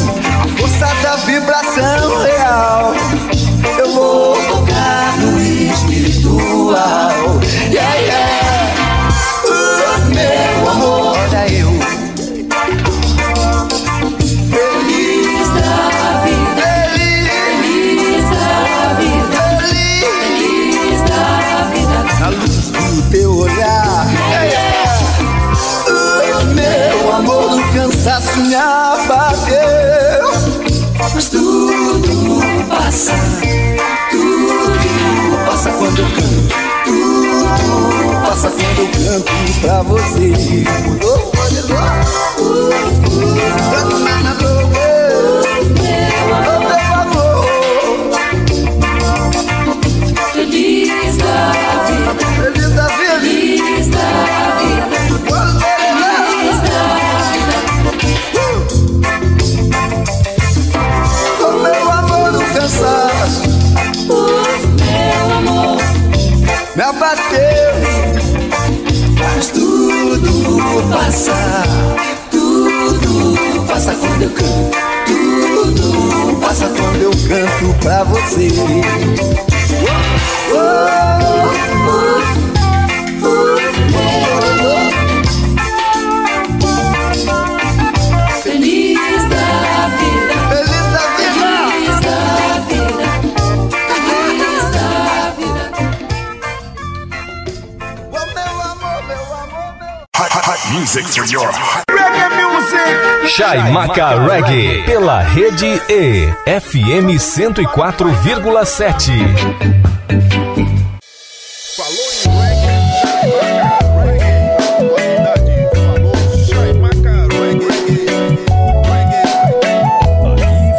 Chaimaca Reggae, pela Rede E, FM 104,7.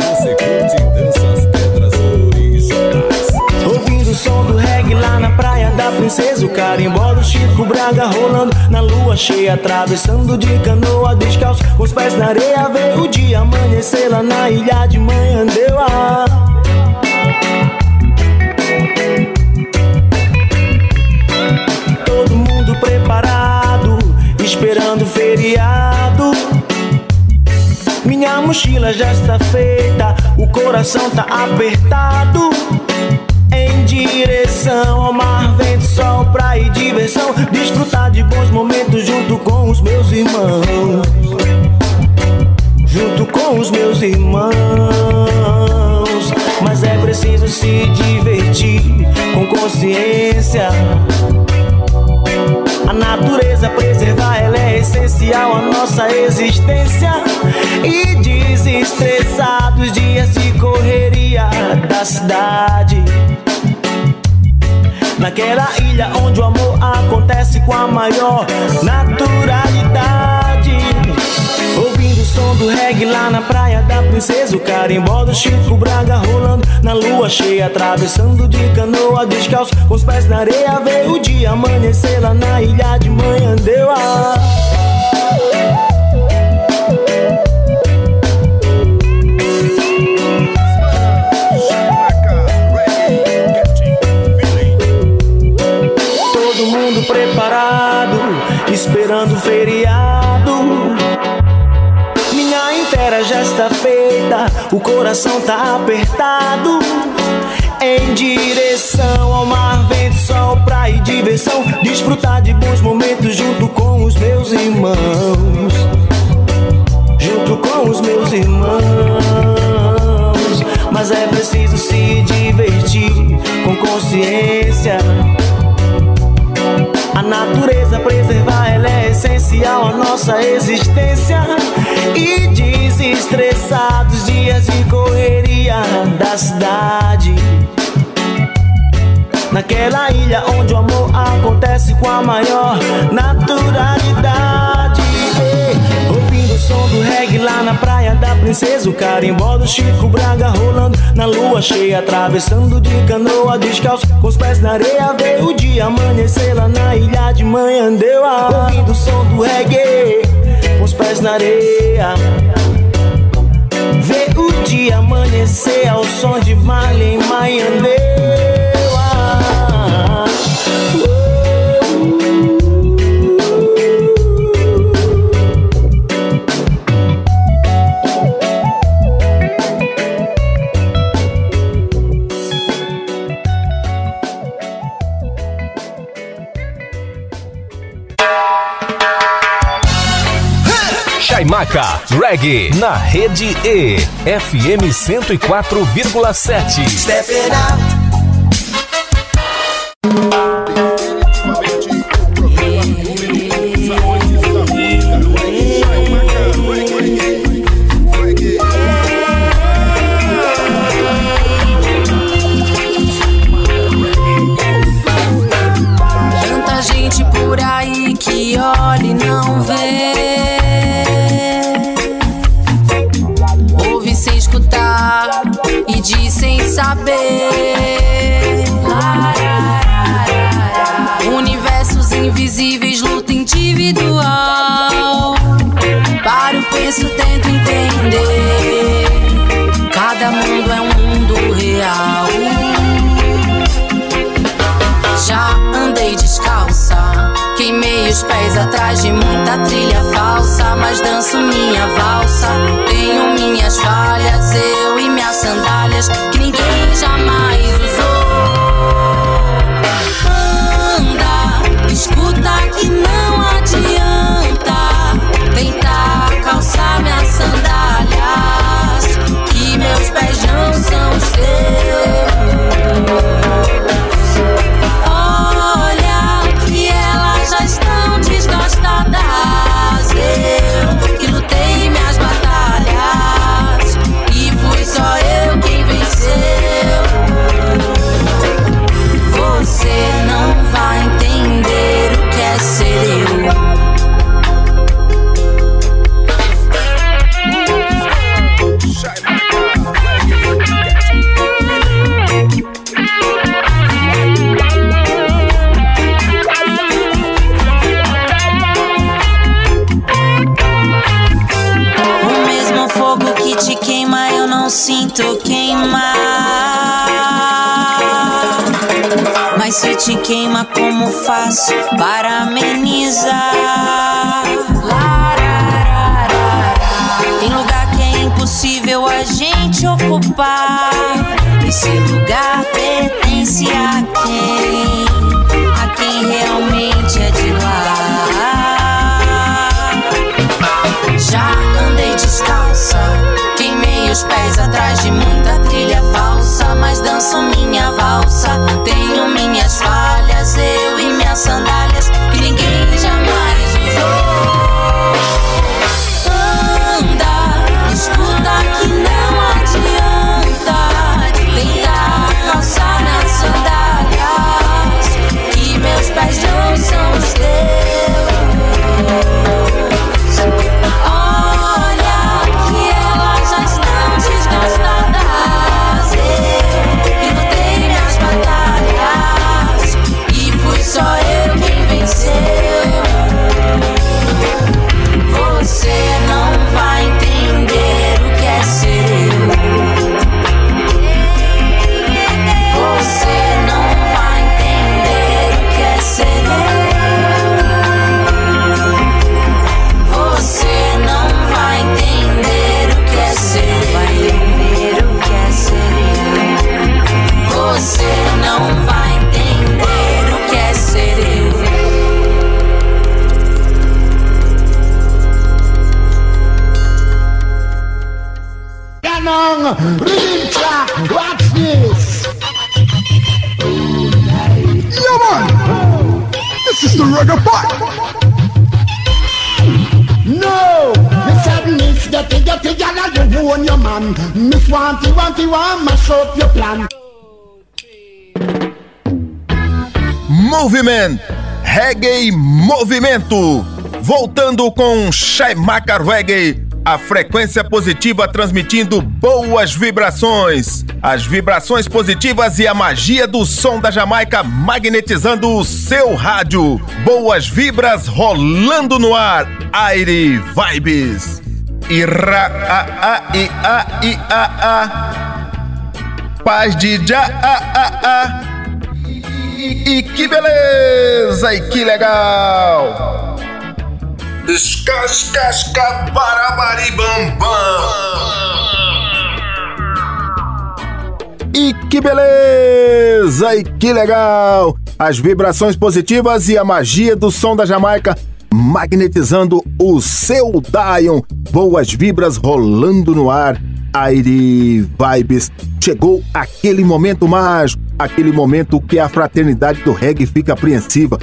Você curte danças pedras originais. Ouvindo o som do reggae lá na praia da princesa O carimbó do Chico Braga rolando na lua cheia Atravessando de canoa pés na areia Veio o dia amanhecer lá na ilha de Manhandeua Todo mundo preparado Esperando o feriado minha mochila já está feita, o coração tá apertado. Consciência. A natureza preservar, ela é essencial à nossa existência. E desestressar dos dias de correria da cidade. Naquela ilha onde o amor acontece com a maior naturalidade. Som do reggae lá na praia da princesa. O carimbó do Chico Braga rolando na lua cheia Atravessando de canoa descalço com os pés na areia. Veio o dia amanhecer lá na ilha de Manhandeua Todo o coração tá apertado. Em direção ao mar, vento, sol, praia e diversão. Desfrutar de bons momentos junto com os meus irmãos. Junto com os meus irmãos. Mas é preciso se divertir com consciência. A natureza preservar, ela é essencial à nossa existência. E desestressar dos dias de correria da cidade. Naquela ilha onde o amor acontece com a maior naturalidade. Som do reggae lá na praia da princesa. O carimbó do Chico Braga rolando na lua cheia Atravessando de canoa descalço com os pés na areia. Veio o dia amanhecer lá na ilha de Manhandeua Ouvindo o som do reggae com os pés na areia. Vê o dia amanhecer ao som de Marley Manhandeua Chaimaca Reggae, na Rede E, FM 104,7. Muita trilha falsa, mas danço minha valsa. Tenho minhas falhas, eu e minhas sandálias que ninguém faço para amenizar? Tem lugar que é impossível a gente ocupar. Esse lugar pertence a quem? A quem realmente é de lá. Já andei descalça, queimei os pés atrás de muita trilha falsa, mas danço minha valsa. Tenho minhas falhas, Track, watch this. Yeah, man. This is the reggae part. No, Miss Sadness, gala, you own your man. Miss Wanty, Wanty, want mash up your plan. Movimento, reggae movimento. Voltando com Shaimaka Reggae, a frequência positiva transmitindo boas vibrações. As vibrações positivas e a magia do som da Jamaica magnetizando o seu rádio. Boas vibras rolando no ar. Aire Vibes. Ira a a i a i a a. Paz de já a a a. E, e que beleza! E que legal! Escascasca E que beleza! E que legal! As vibrações positivas e a magia do som da Jamaica magnetizando o seu Dion. Boas vibras rolando no ar. Aire Vibes. Chegou aquele momento mágico, aquele momento que a fraternidade do reggae fica apreensiva.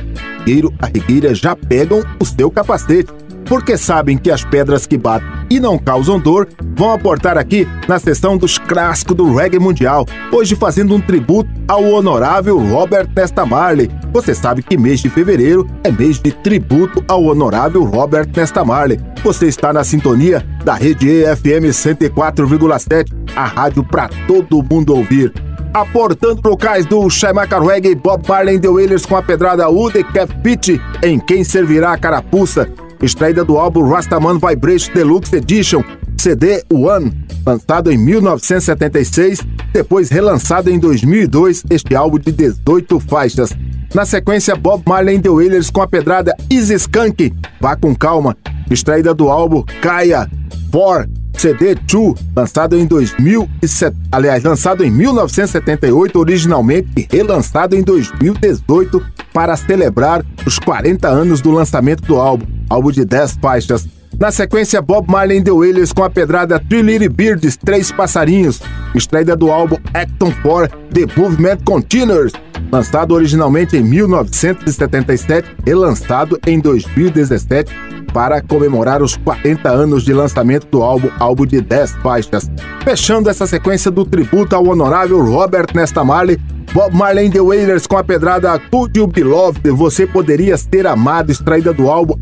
Gueiro, a regueira já pegam o seu capacete, porque sabem que as pedras que batem e não causam dor vão aportar aqui na sessão dos clássicos do reggae mundial, hoje fazendo um tributo ao honorável Robert Nesta Marley. Você sabe que mês de fevereiro é mês de tributo ao honorável Robert Nesta Marley. Você está na sintonia da Rede EFM 104,7, a rádio para todo mundo ouvir. Aportando locais do Shaimaka Reggae, Bob Marley The Wailers com a pedrada Ude Cap Pitch, em Quem Servirá a Carapuça, extraída do álbum Rastaman Vibration Deluxe Edition, CD One, lançado em 1976, depois relançado em 2002, este álbum de 18 faixas. Na sequência, Bob Marley and The Wailers com a pedrada Easy Skunk, Vá com Calma, extraída do álbum Kaya 4, CD 2, lançado em 2007, aliás, lançado em 1978 originalmente e relançado em 2018 para celebrar os 40 anos do lançamento do álbum, álbum de 10 faixas. Na sequência, Bob Marley and The Wailers com a pedrada Three Little Birds, Três Passarinhos, extraída do álbum Acton 4, The Movement Continues, lançado originalmente em 1977 e lançado em 2017 para comemorar os 40 anos de lançamento do álbum, álbum de 10 faixas. Fechando essa sequência do tributo ao honorável Robert Nesta Marley, Bob Marley The Wailers com a pedrada Could You Be Loved, Você Poderia Ser Amado, extraída do álbum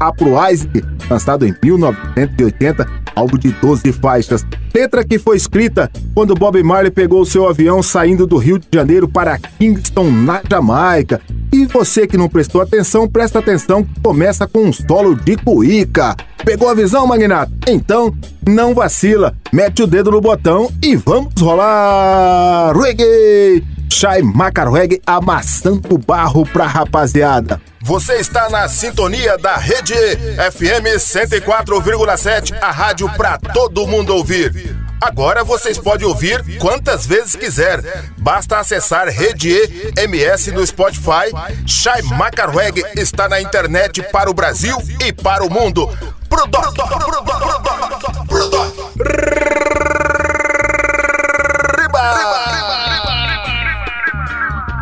Isaac, lançado em 1980, álbum de 12 faixas. Letra que foi escrita quando Bob Marley pegou seu avião saindo do Rio de Janeiro para Kingston, na Jamaica, e você que não prestou atenção, presta atenção começa com um solo de cuíca. Pegou a visão, Magnata? Então, não vacila, mete o dedo no botão e vamos rolar! Reggae! Shai Macarweg amassando barro pra rapaziada. Você está na sintonia da Rede FM 104,7, a rádio pra todo mundo ouvir. Agora vocês podem ouvir quantas vezes quiser. Basta acessar Rede MS no Spotify. Shai Macarweg está na internet para o Brasil e para o mundo.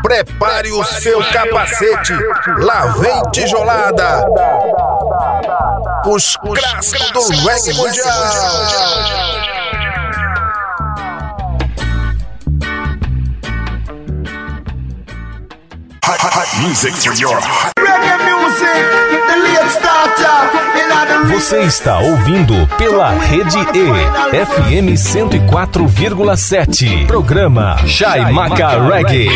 Prepare o seu capacete. Lá vem tijolada. Os clássicos do reggae mundial. Music for your the Você está ouvindo pela Rede E, FM 104,7. Programa Chai Maca Reggae.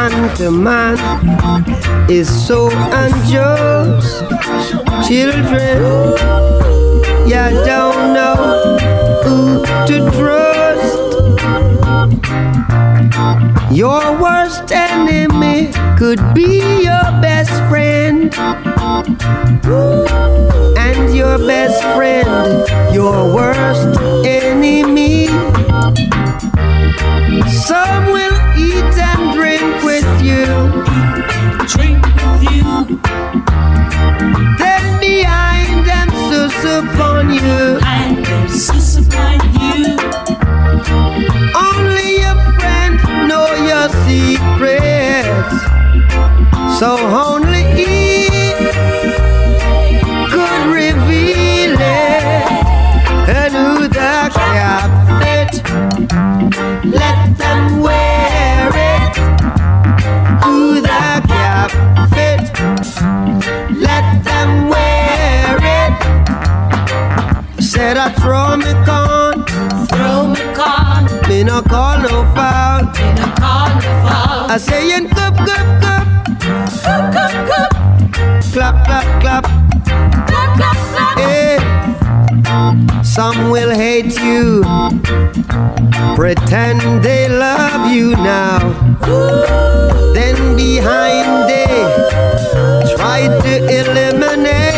Man to man is so unjust. Children, you don't know who to trust. Your worst enemy could be your best friend. And your best friend, your worst enemy. Some will eat and drink with you. Drink with you. Then behind them sus upon you. Sus upon you. Only your friend know your secrets. So only he Let them wear it. Who the cap fit. Let them wear it. Said I throw me con. Throw me con. Me no call no foul. Me no call no foul. I say in cup, cup, cup. Cup, cup, cup. Clap, clap. Clap, Some will hate you, pretend they love you now. Then behind they try to eliminate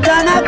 I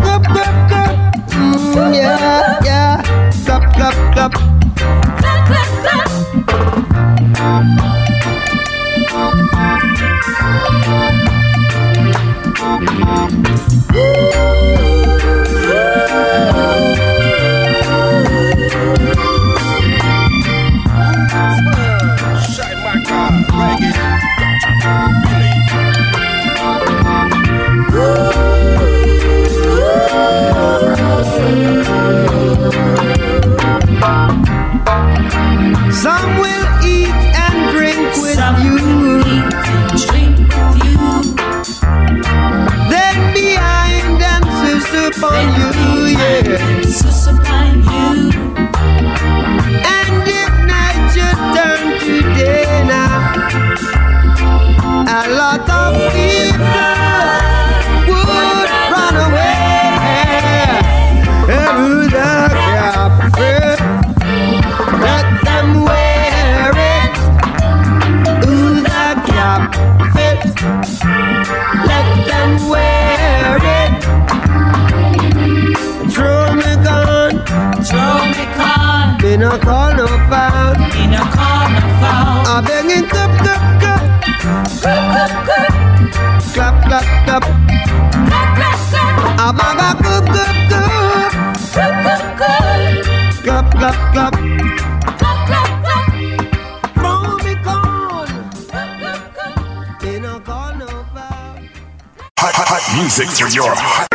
music for your hot.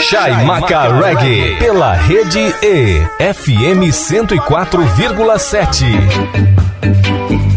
Chaimaca Reggae, pela Rede E, FM 104,7.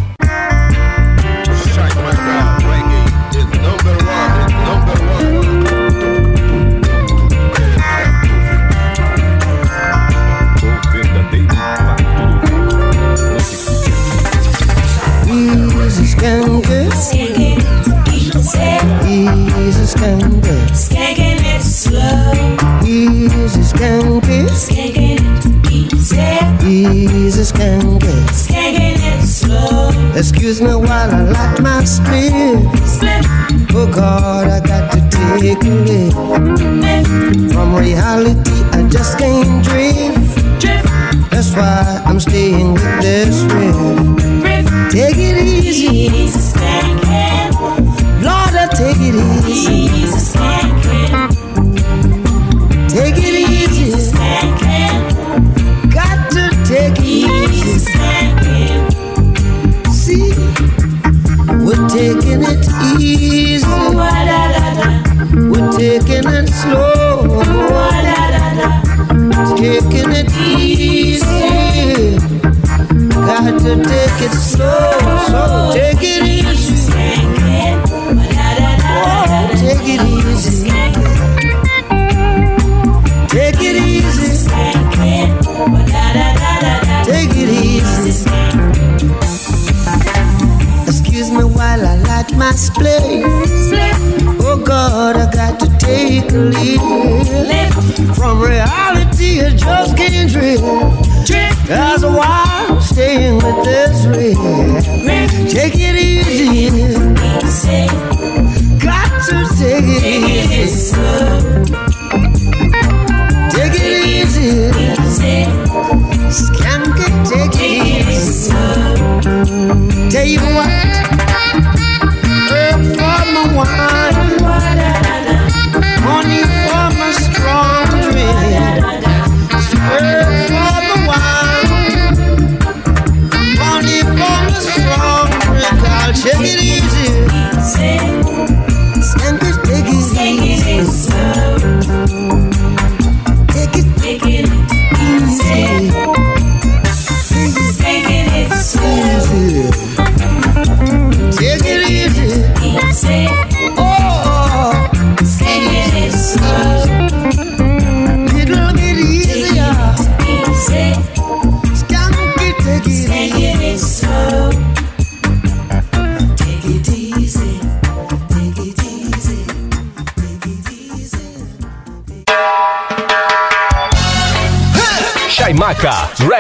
To take a lift. From reality, I just can't drift. That's why I'm staying with this riff. Take it easy. Lord, I take it easy. Take it easy. Got to take it easy. See, we're taking it To take it slow. So take it easy. Oh, take it easy. Take it easy. Take it easy. Excuse me while I light my split. Oh God, I got to take a leap. From reality, I just can't drift. That's why I'm staying with this. Take it easy. Got to take it easy. Take it easy. Skank it, take it easy. Tell you what,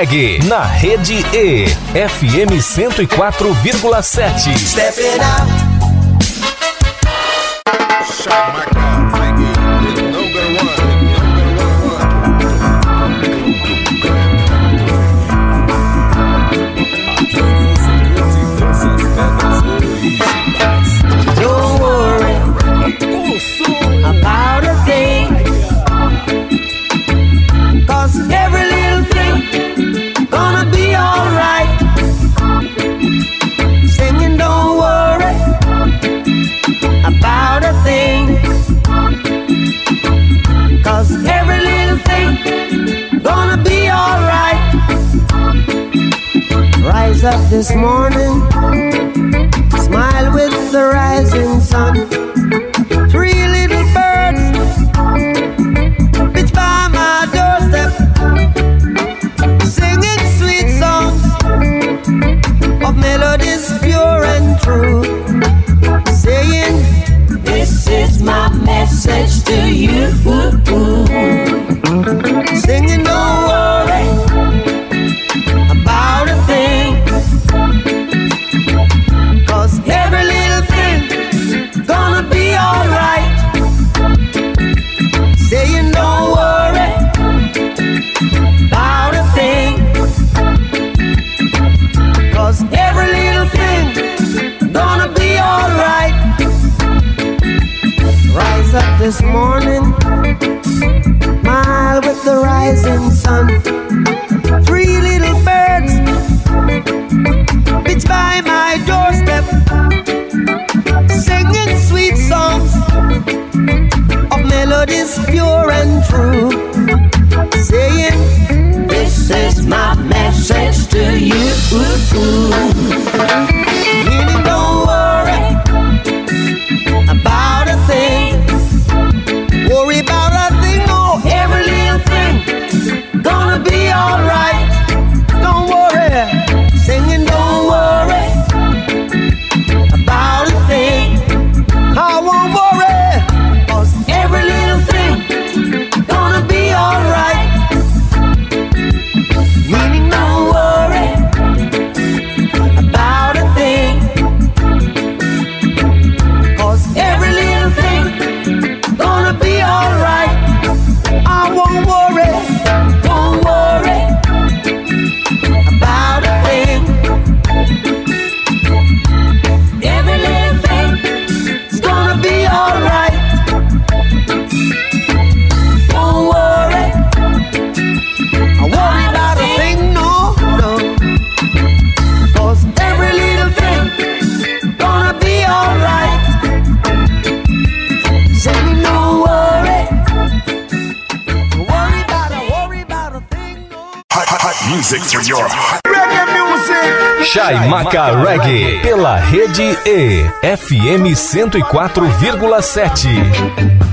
Reggae, na Rede E, FM 104,7. This morning, Rede E, FM 104,7.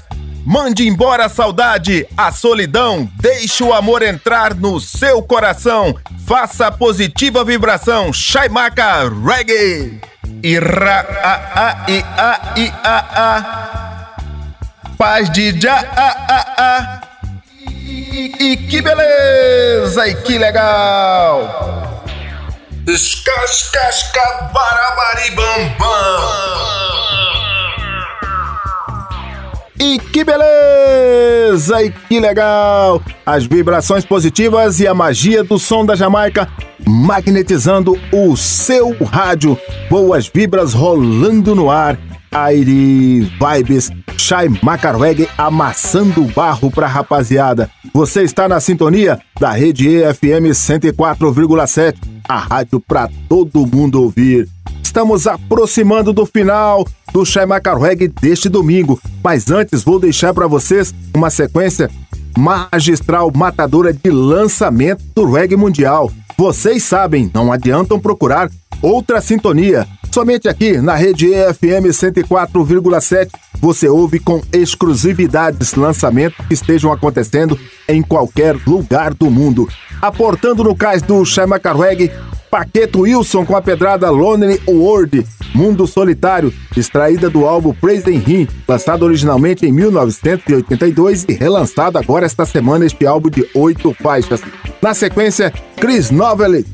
Mande embora a saudade, a solidão, deixe o amor entrar no seu coração. Faça a positiva vibração, Shaimaka Reggae. Ira a a i a i a a. Paz de já a a a. E, e que beleza e que legal. Escascasca barabaribam E que beleza! E que legal! As vibrações positivas e a magia do som da Jamaica magnetizando o seu rádio. Boas vibras rolando no ar. Aire Vibes, Shai Macarweg amassando barro pra rapaziada. Você está na sintonia da Rede EFM 104,7, a rádio pra todo mundo ouvir. Estamos aproximando do final do Shaimaka Reggae deste domingo, mas antes vou deixar para vocês uma sequência magistral matadora de lançamento do reggae mundial. Vocês sabem, não adiantam procurar outra sintonia. Somente aqui na rede EFM 104,7 você ouve com exclusividades lançamentos que estejam acontecendo em qualquer lugar do mundo. Aportando no cais do Shaimaka Reggae, Paqueto Wilson com a pedrada Lonely World, Mundo Solitário, extraída do álbum Praise and Him, lançado originalmente em 1982 e relançado agora esta semana este álbum de oito faixas. Na sequência, Chris Novelli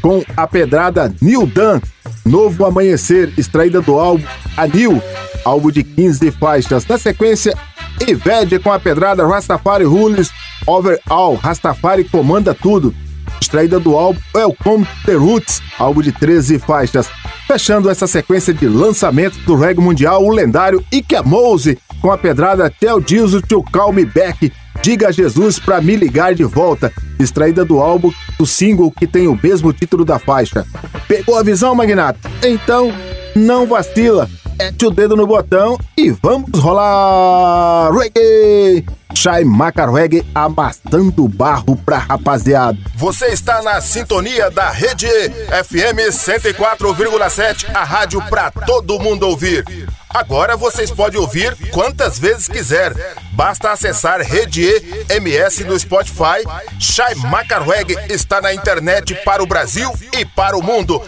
com a pedrada New Dan, Novo Amanhecer, extraída do álbum A New, álbum de 15 faixas. Na sequência, Ived com a pedrada Rastafari Rules Overall, Rastafari comanda tudo, extraída do álbum Welcome the Roots, álbum de 13 faixas. Fechando essa sequência de lançamentos do reggae mundial, o lendário Ike Mose, com a pedrada Tell Jesus to Call Me Back, Diga a Jesus pra me ligar de volta, extraída do álbum, do single que tem o mesmo título da faixa. Pegou a visão, Magnato? Então, não vacila, mete o dedo no botão e vamos rolar reggae! Shai Macarweg amassando barro pra rapaziada. Você está na sintonia da Rede FM 104,7, a rádio pra todo mundo ouvir. Agora vocês podem ouvir quantas vezes quiser. Basta acessar Rede MS no Spotify. Shai Macarweg está na internet para o Brasil e para o mundo.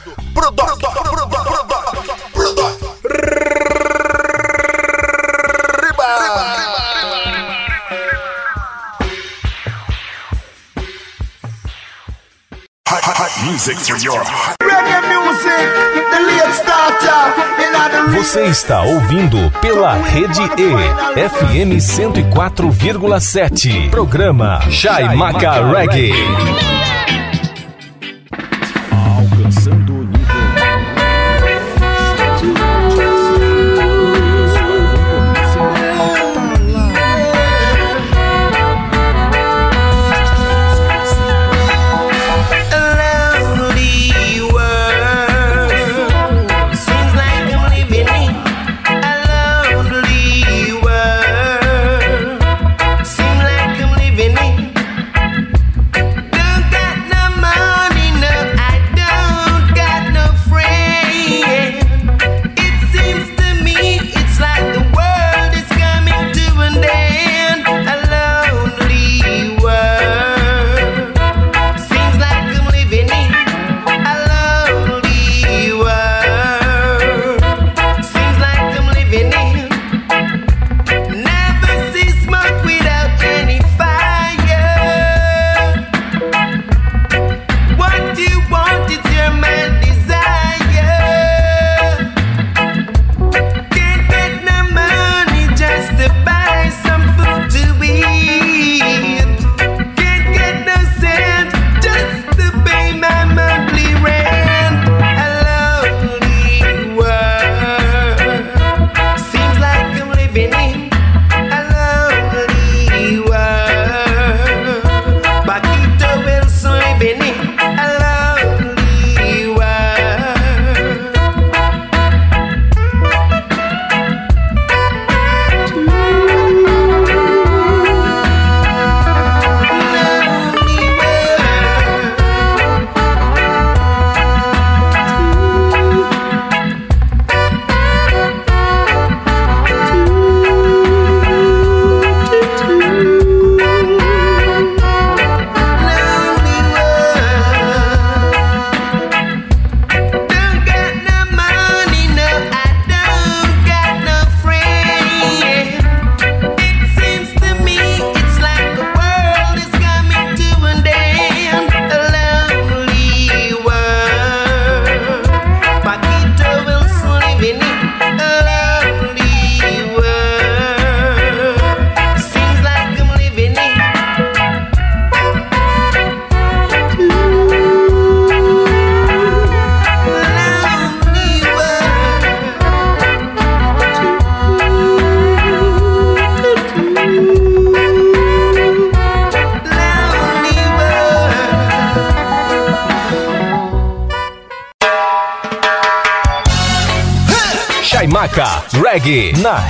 Hot, music for your the Você está ouvindo pela Rede E, FM 104,7. Programa Chai Maca Reggae.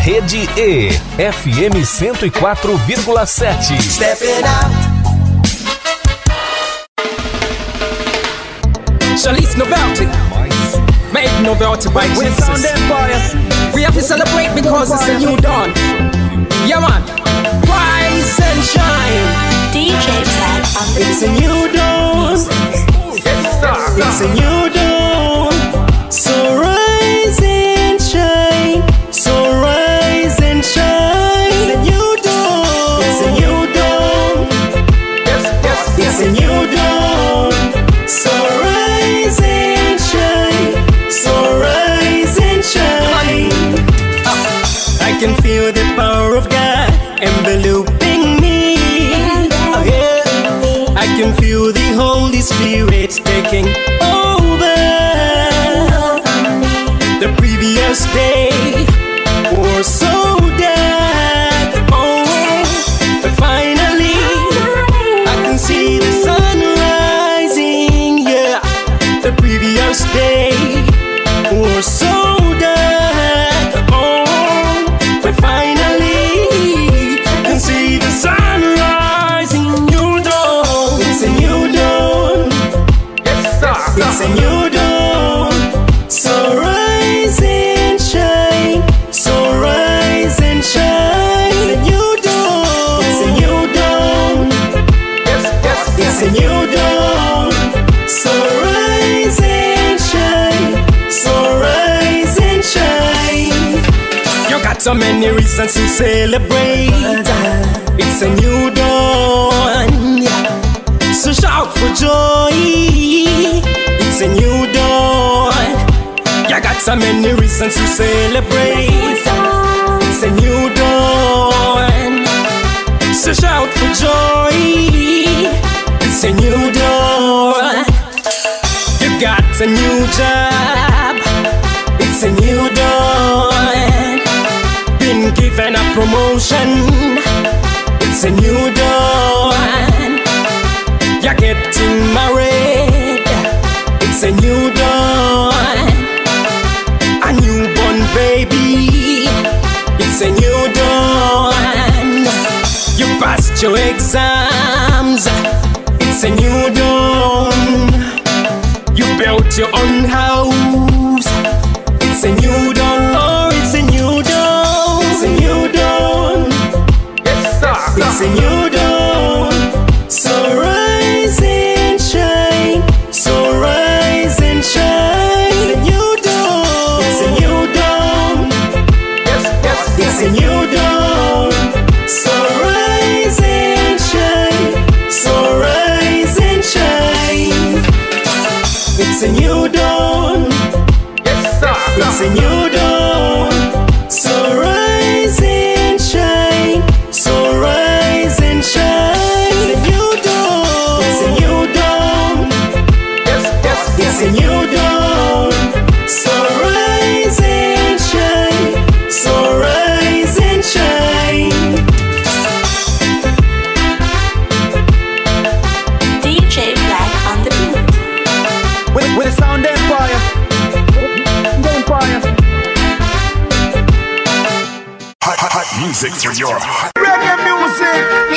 Rede E FM 104,7. Step it out. Charlize Novelty. Make Novelty by With Jesus. Sound Empire. We have to celebrate because it's a new dawn. Yeah, man. Rise and shine. DJ It's a new dawn. It's a new dawn. So Spirit taking over. The previous day so many reasons to celebrate. It's a new dawn. So shout for joy. It's a new dawn. You got so many reasons to celebrate. It's a new dawn. So shout for joy. It's a new dawn. You got a new job. Promotion. It's a new dawn. You're getting married. It's a new dawn. A newborn baby. It's a new dawn. You passed your exams. It's a new dawn. You built your own house.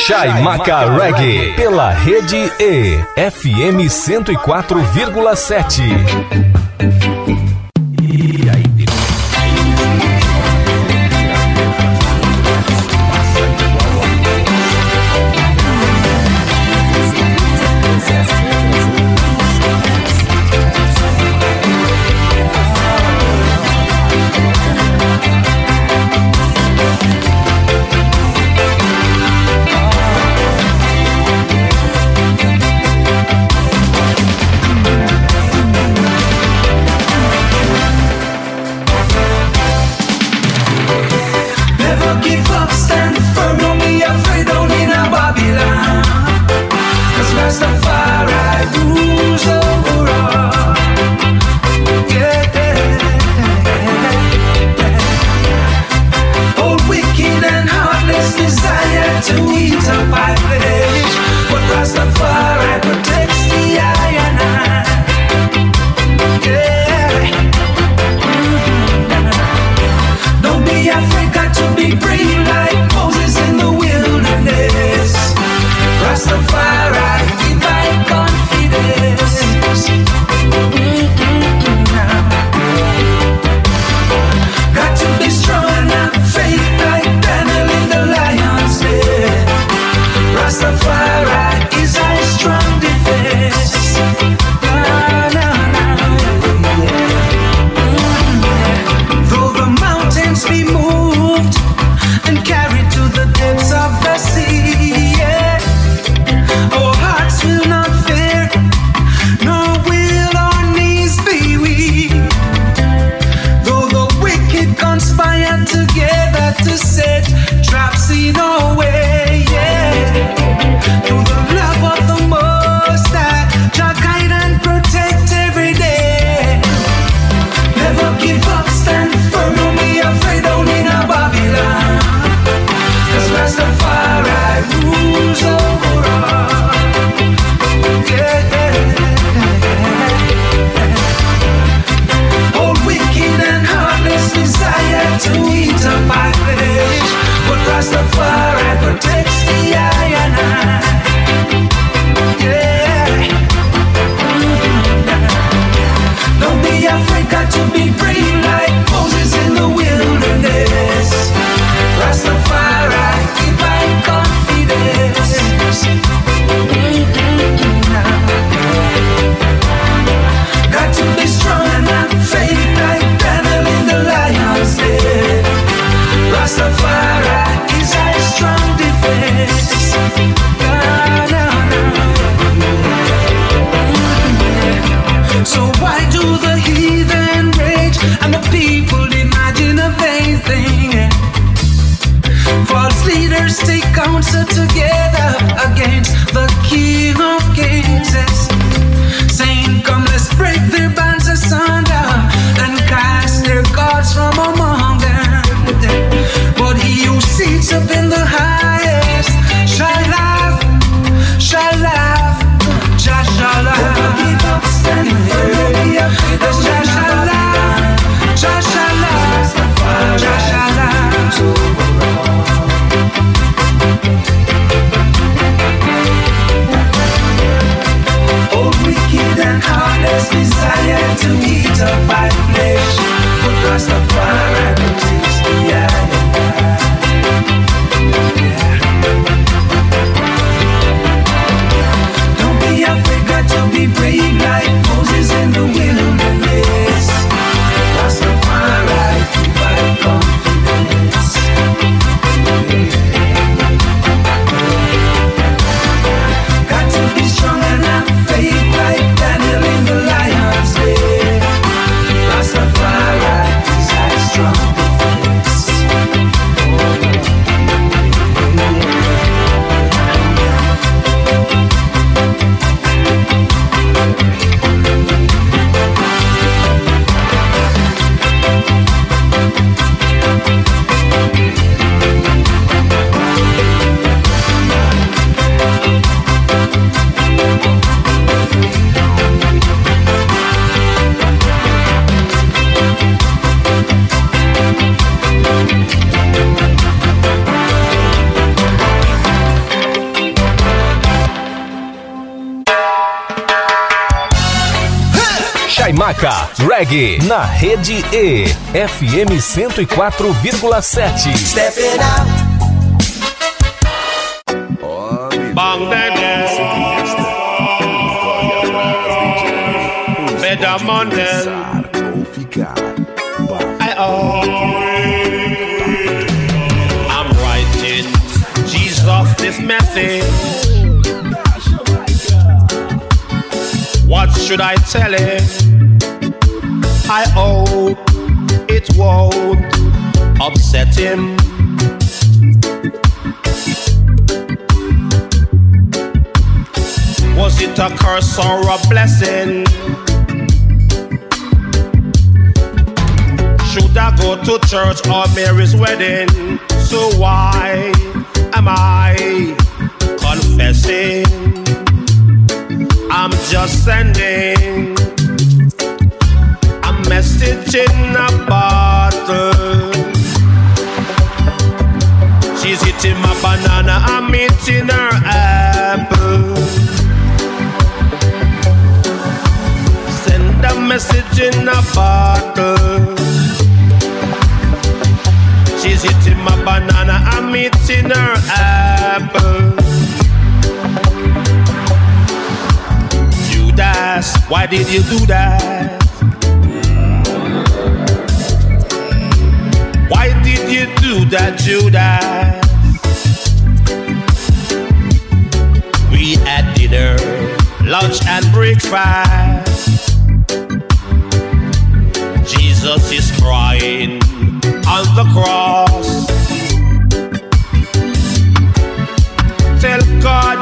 Chaimaca Reggae pela rede E FM 104,7. Na rede E FM 104,7. Stepping out. Bang. I oh. I'm writing Jesus this message. What should I tell him? I hope it won't upset him. Was it a curse or a blessing? Should I go to church or Mary's wedding? So why am I confessing? I'm just sending message in a bottle. She's eating my banana, I'm eating her apple. Send a message in a bottle. She's eating my banana, I'm eating her apple. Judas, why did you do that? Do that, Judas? We had dinner, lunch, and breakfast. Jesus is crying on the cross. Tell God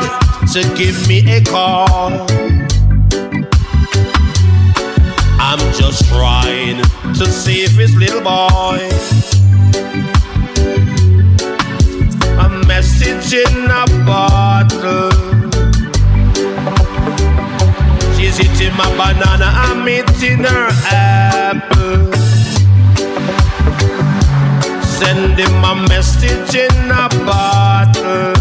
to give me a call. I'm just trying to save his little boy message in a bottle. She's eating my banana, I'm eating her apple. Sending my message in a bottle.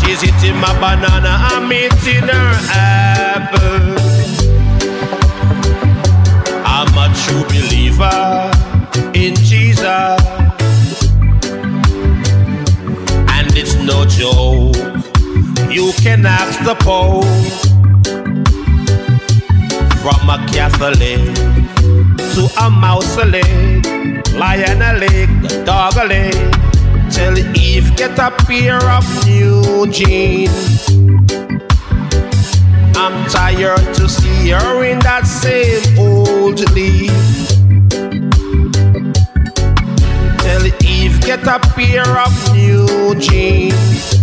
She's eating my banana, I'm eating her apple. I'm a true believer. Can kidnaps the Pope from a castle to a mausoleum, lion a leg, dog a leg, till Eve get a pair of new jeans. I'm tired to see her in that same old leaf. Till Eve get a pair of new jeans.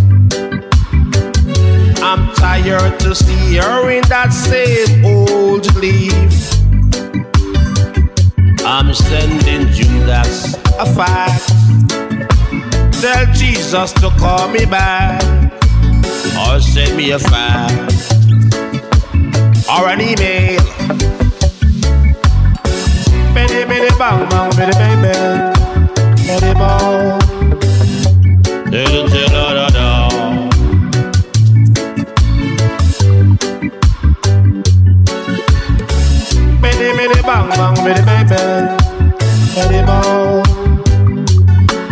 Tired to see her in that same old leaf. I'm sending Judas a fax. Tell Jesus to call me back or send me a fax or an email. Bitty bitty bang bang bitty baby, bitty bang.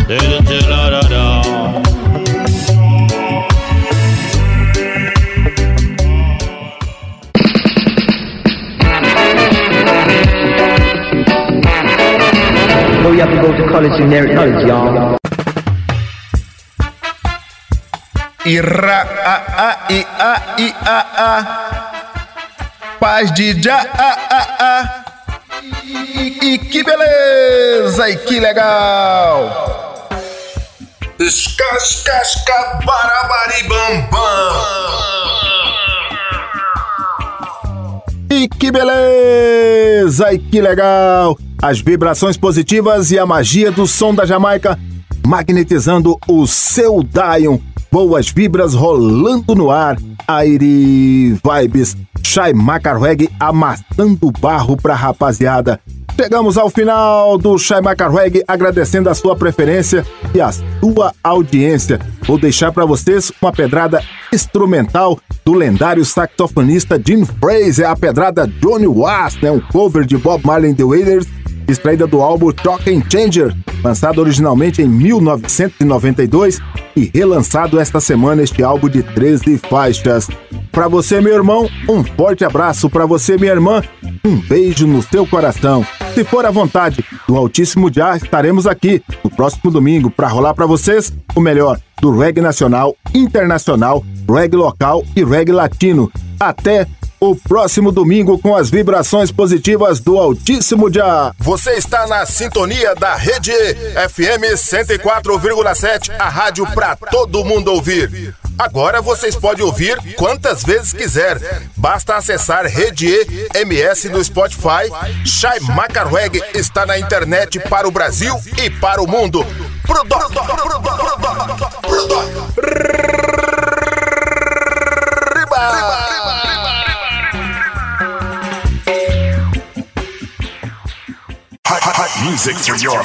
Baby, da da da. No, you have to go to college to inherit knowledge, y'all. Ira, a, a, i, a, i, a, a. Paz de já, a, a, a. E, e que beleza, e que legal. Escascasca barabari bam E que beleza, e que legal. As vibrações positivas e a magia do som da Jamaica magnetizando o seu Dion. Boas vibras rolando no ar. Airi Vibes, Shai Macarweg amassando barro pra rapaziada. Chegamos ao final do Shai Macarweg, agradecendo a sua preferência e a sua audiência. Vou deixar para vocês uma pedrada instrumental do lendário saxofonista Jim Fraser, a pedrada Johnny Wass, né, um cover de Bob Marley the Wailers, extraída do álbum Talk and Changer, lançado originalmente em 1992 e relançado esta semana este álbum de 13 faixas. Para você, meu irmão, um forte abraço. Para você, minha irmã, um beijo no seu coração. Se for à vontade do Altíssimo Já, estaremos aqui no próximo domingo para rolar para vocês o melhor do reggae nacional, internacional, reggae local e reggae latino. Até o próximo domingo com as vibrações positivas do Altíssimo Já. Você está na sintonia da Rede FM 104,7, a rádio para todo mundo ouvir. Agora vocês podem ouvir quantas vezes quiser. Basta acessar Rede MS no Spotify. Shai Macarweg está na internet para o Brasil e para o mundo. Prodo, music for your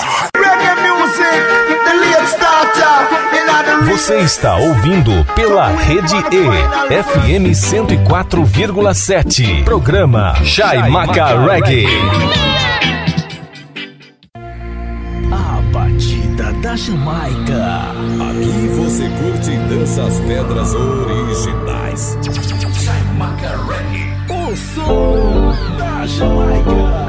Você está ouvindo pela Rede E, FM 104,7. Programa Chai Maca Reggae. A batida da Jamaica. Aqui você curte e dança as pedras originais. Jamaica Reggae. O som da Jamaica.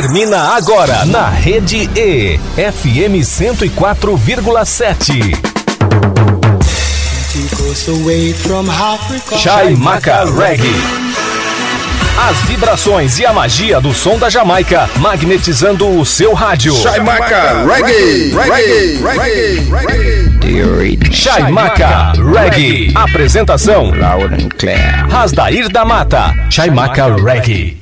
Termina agora na Rede E, FM 104,7. Chaimaca Reggae. As vibrações e a magia do som da Jamaica, magnetizando o seu rádio. Chaimaca Reggae, Reggae, Reggae, Reggae. Chaimaca Reggae. Apresentação: Rasdair da Mata. Chaimaca Reggae.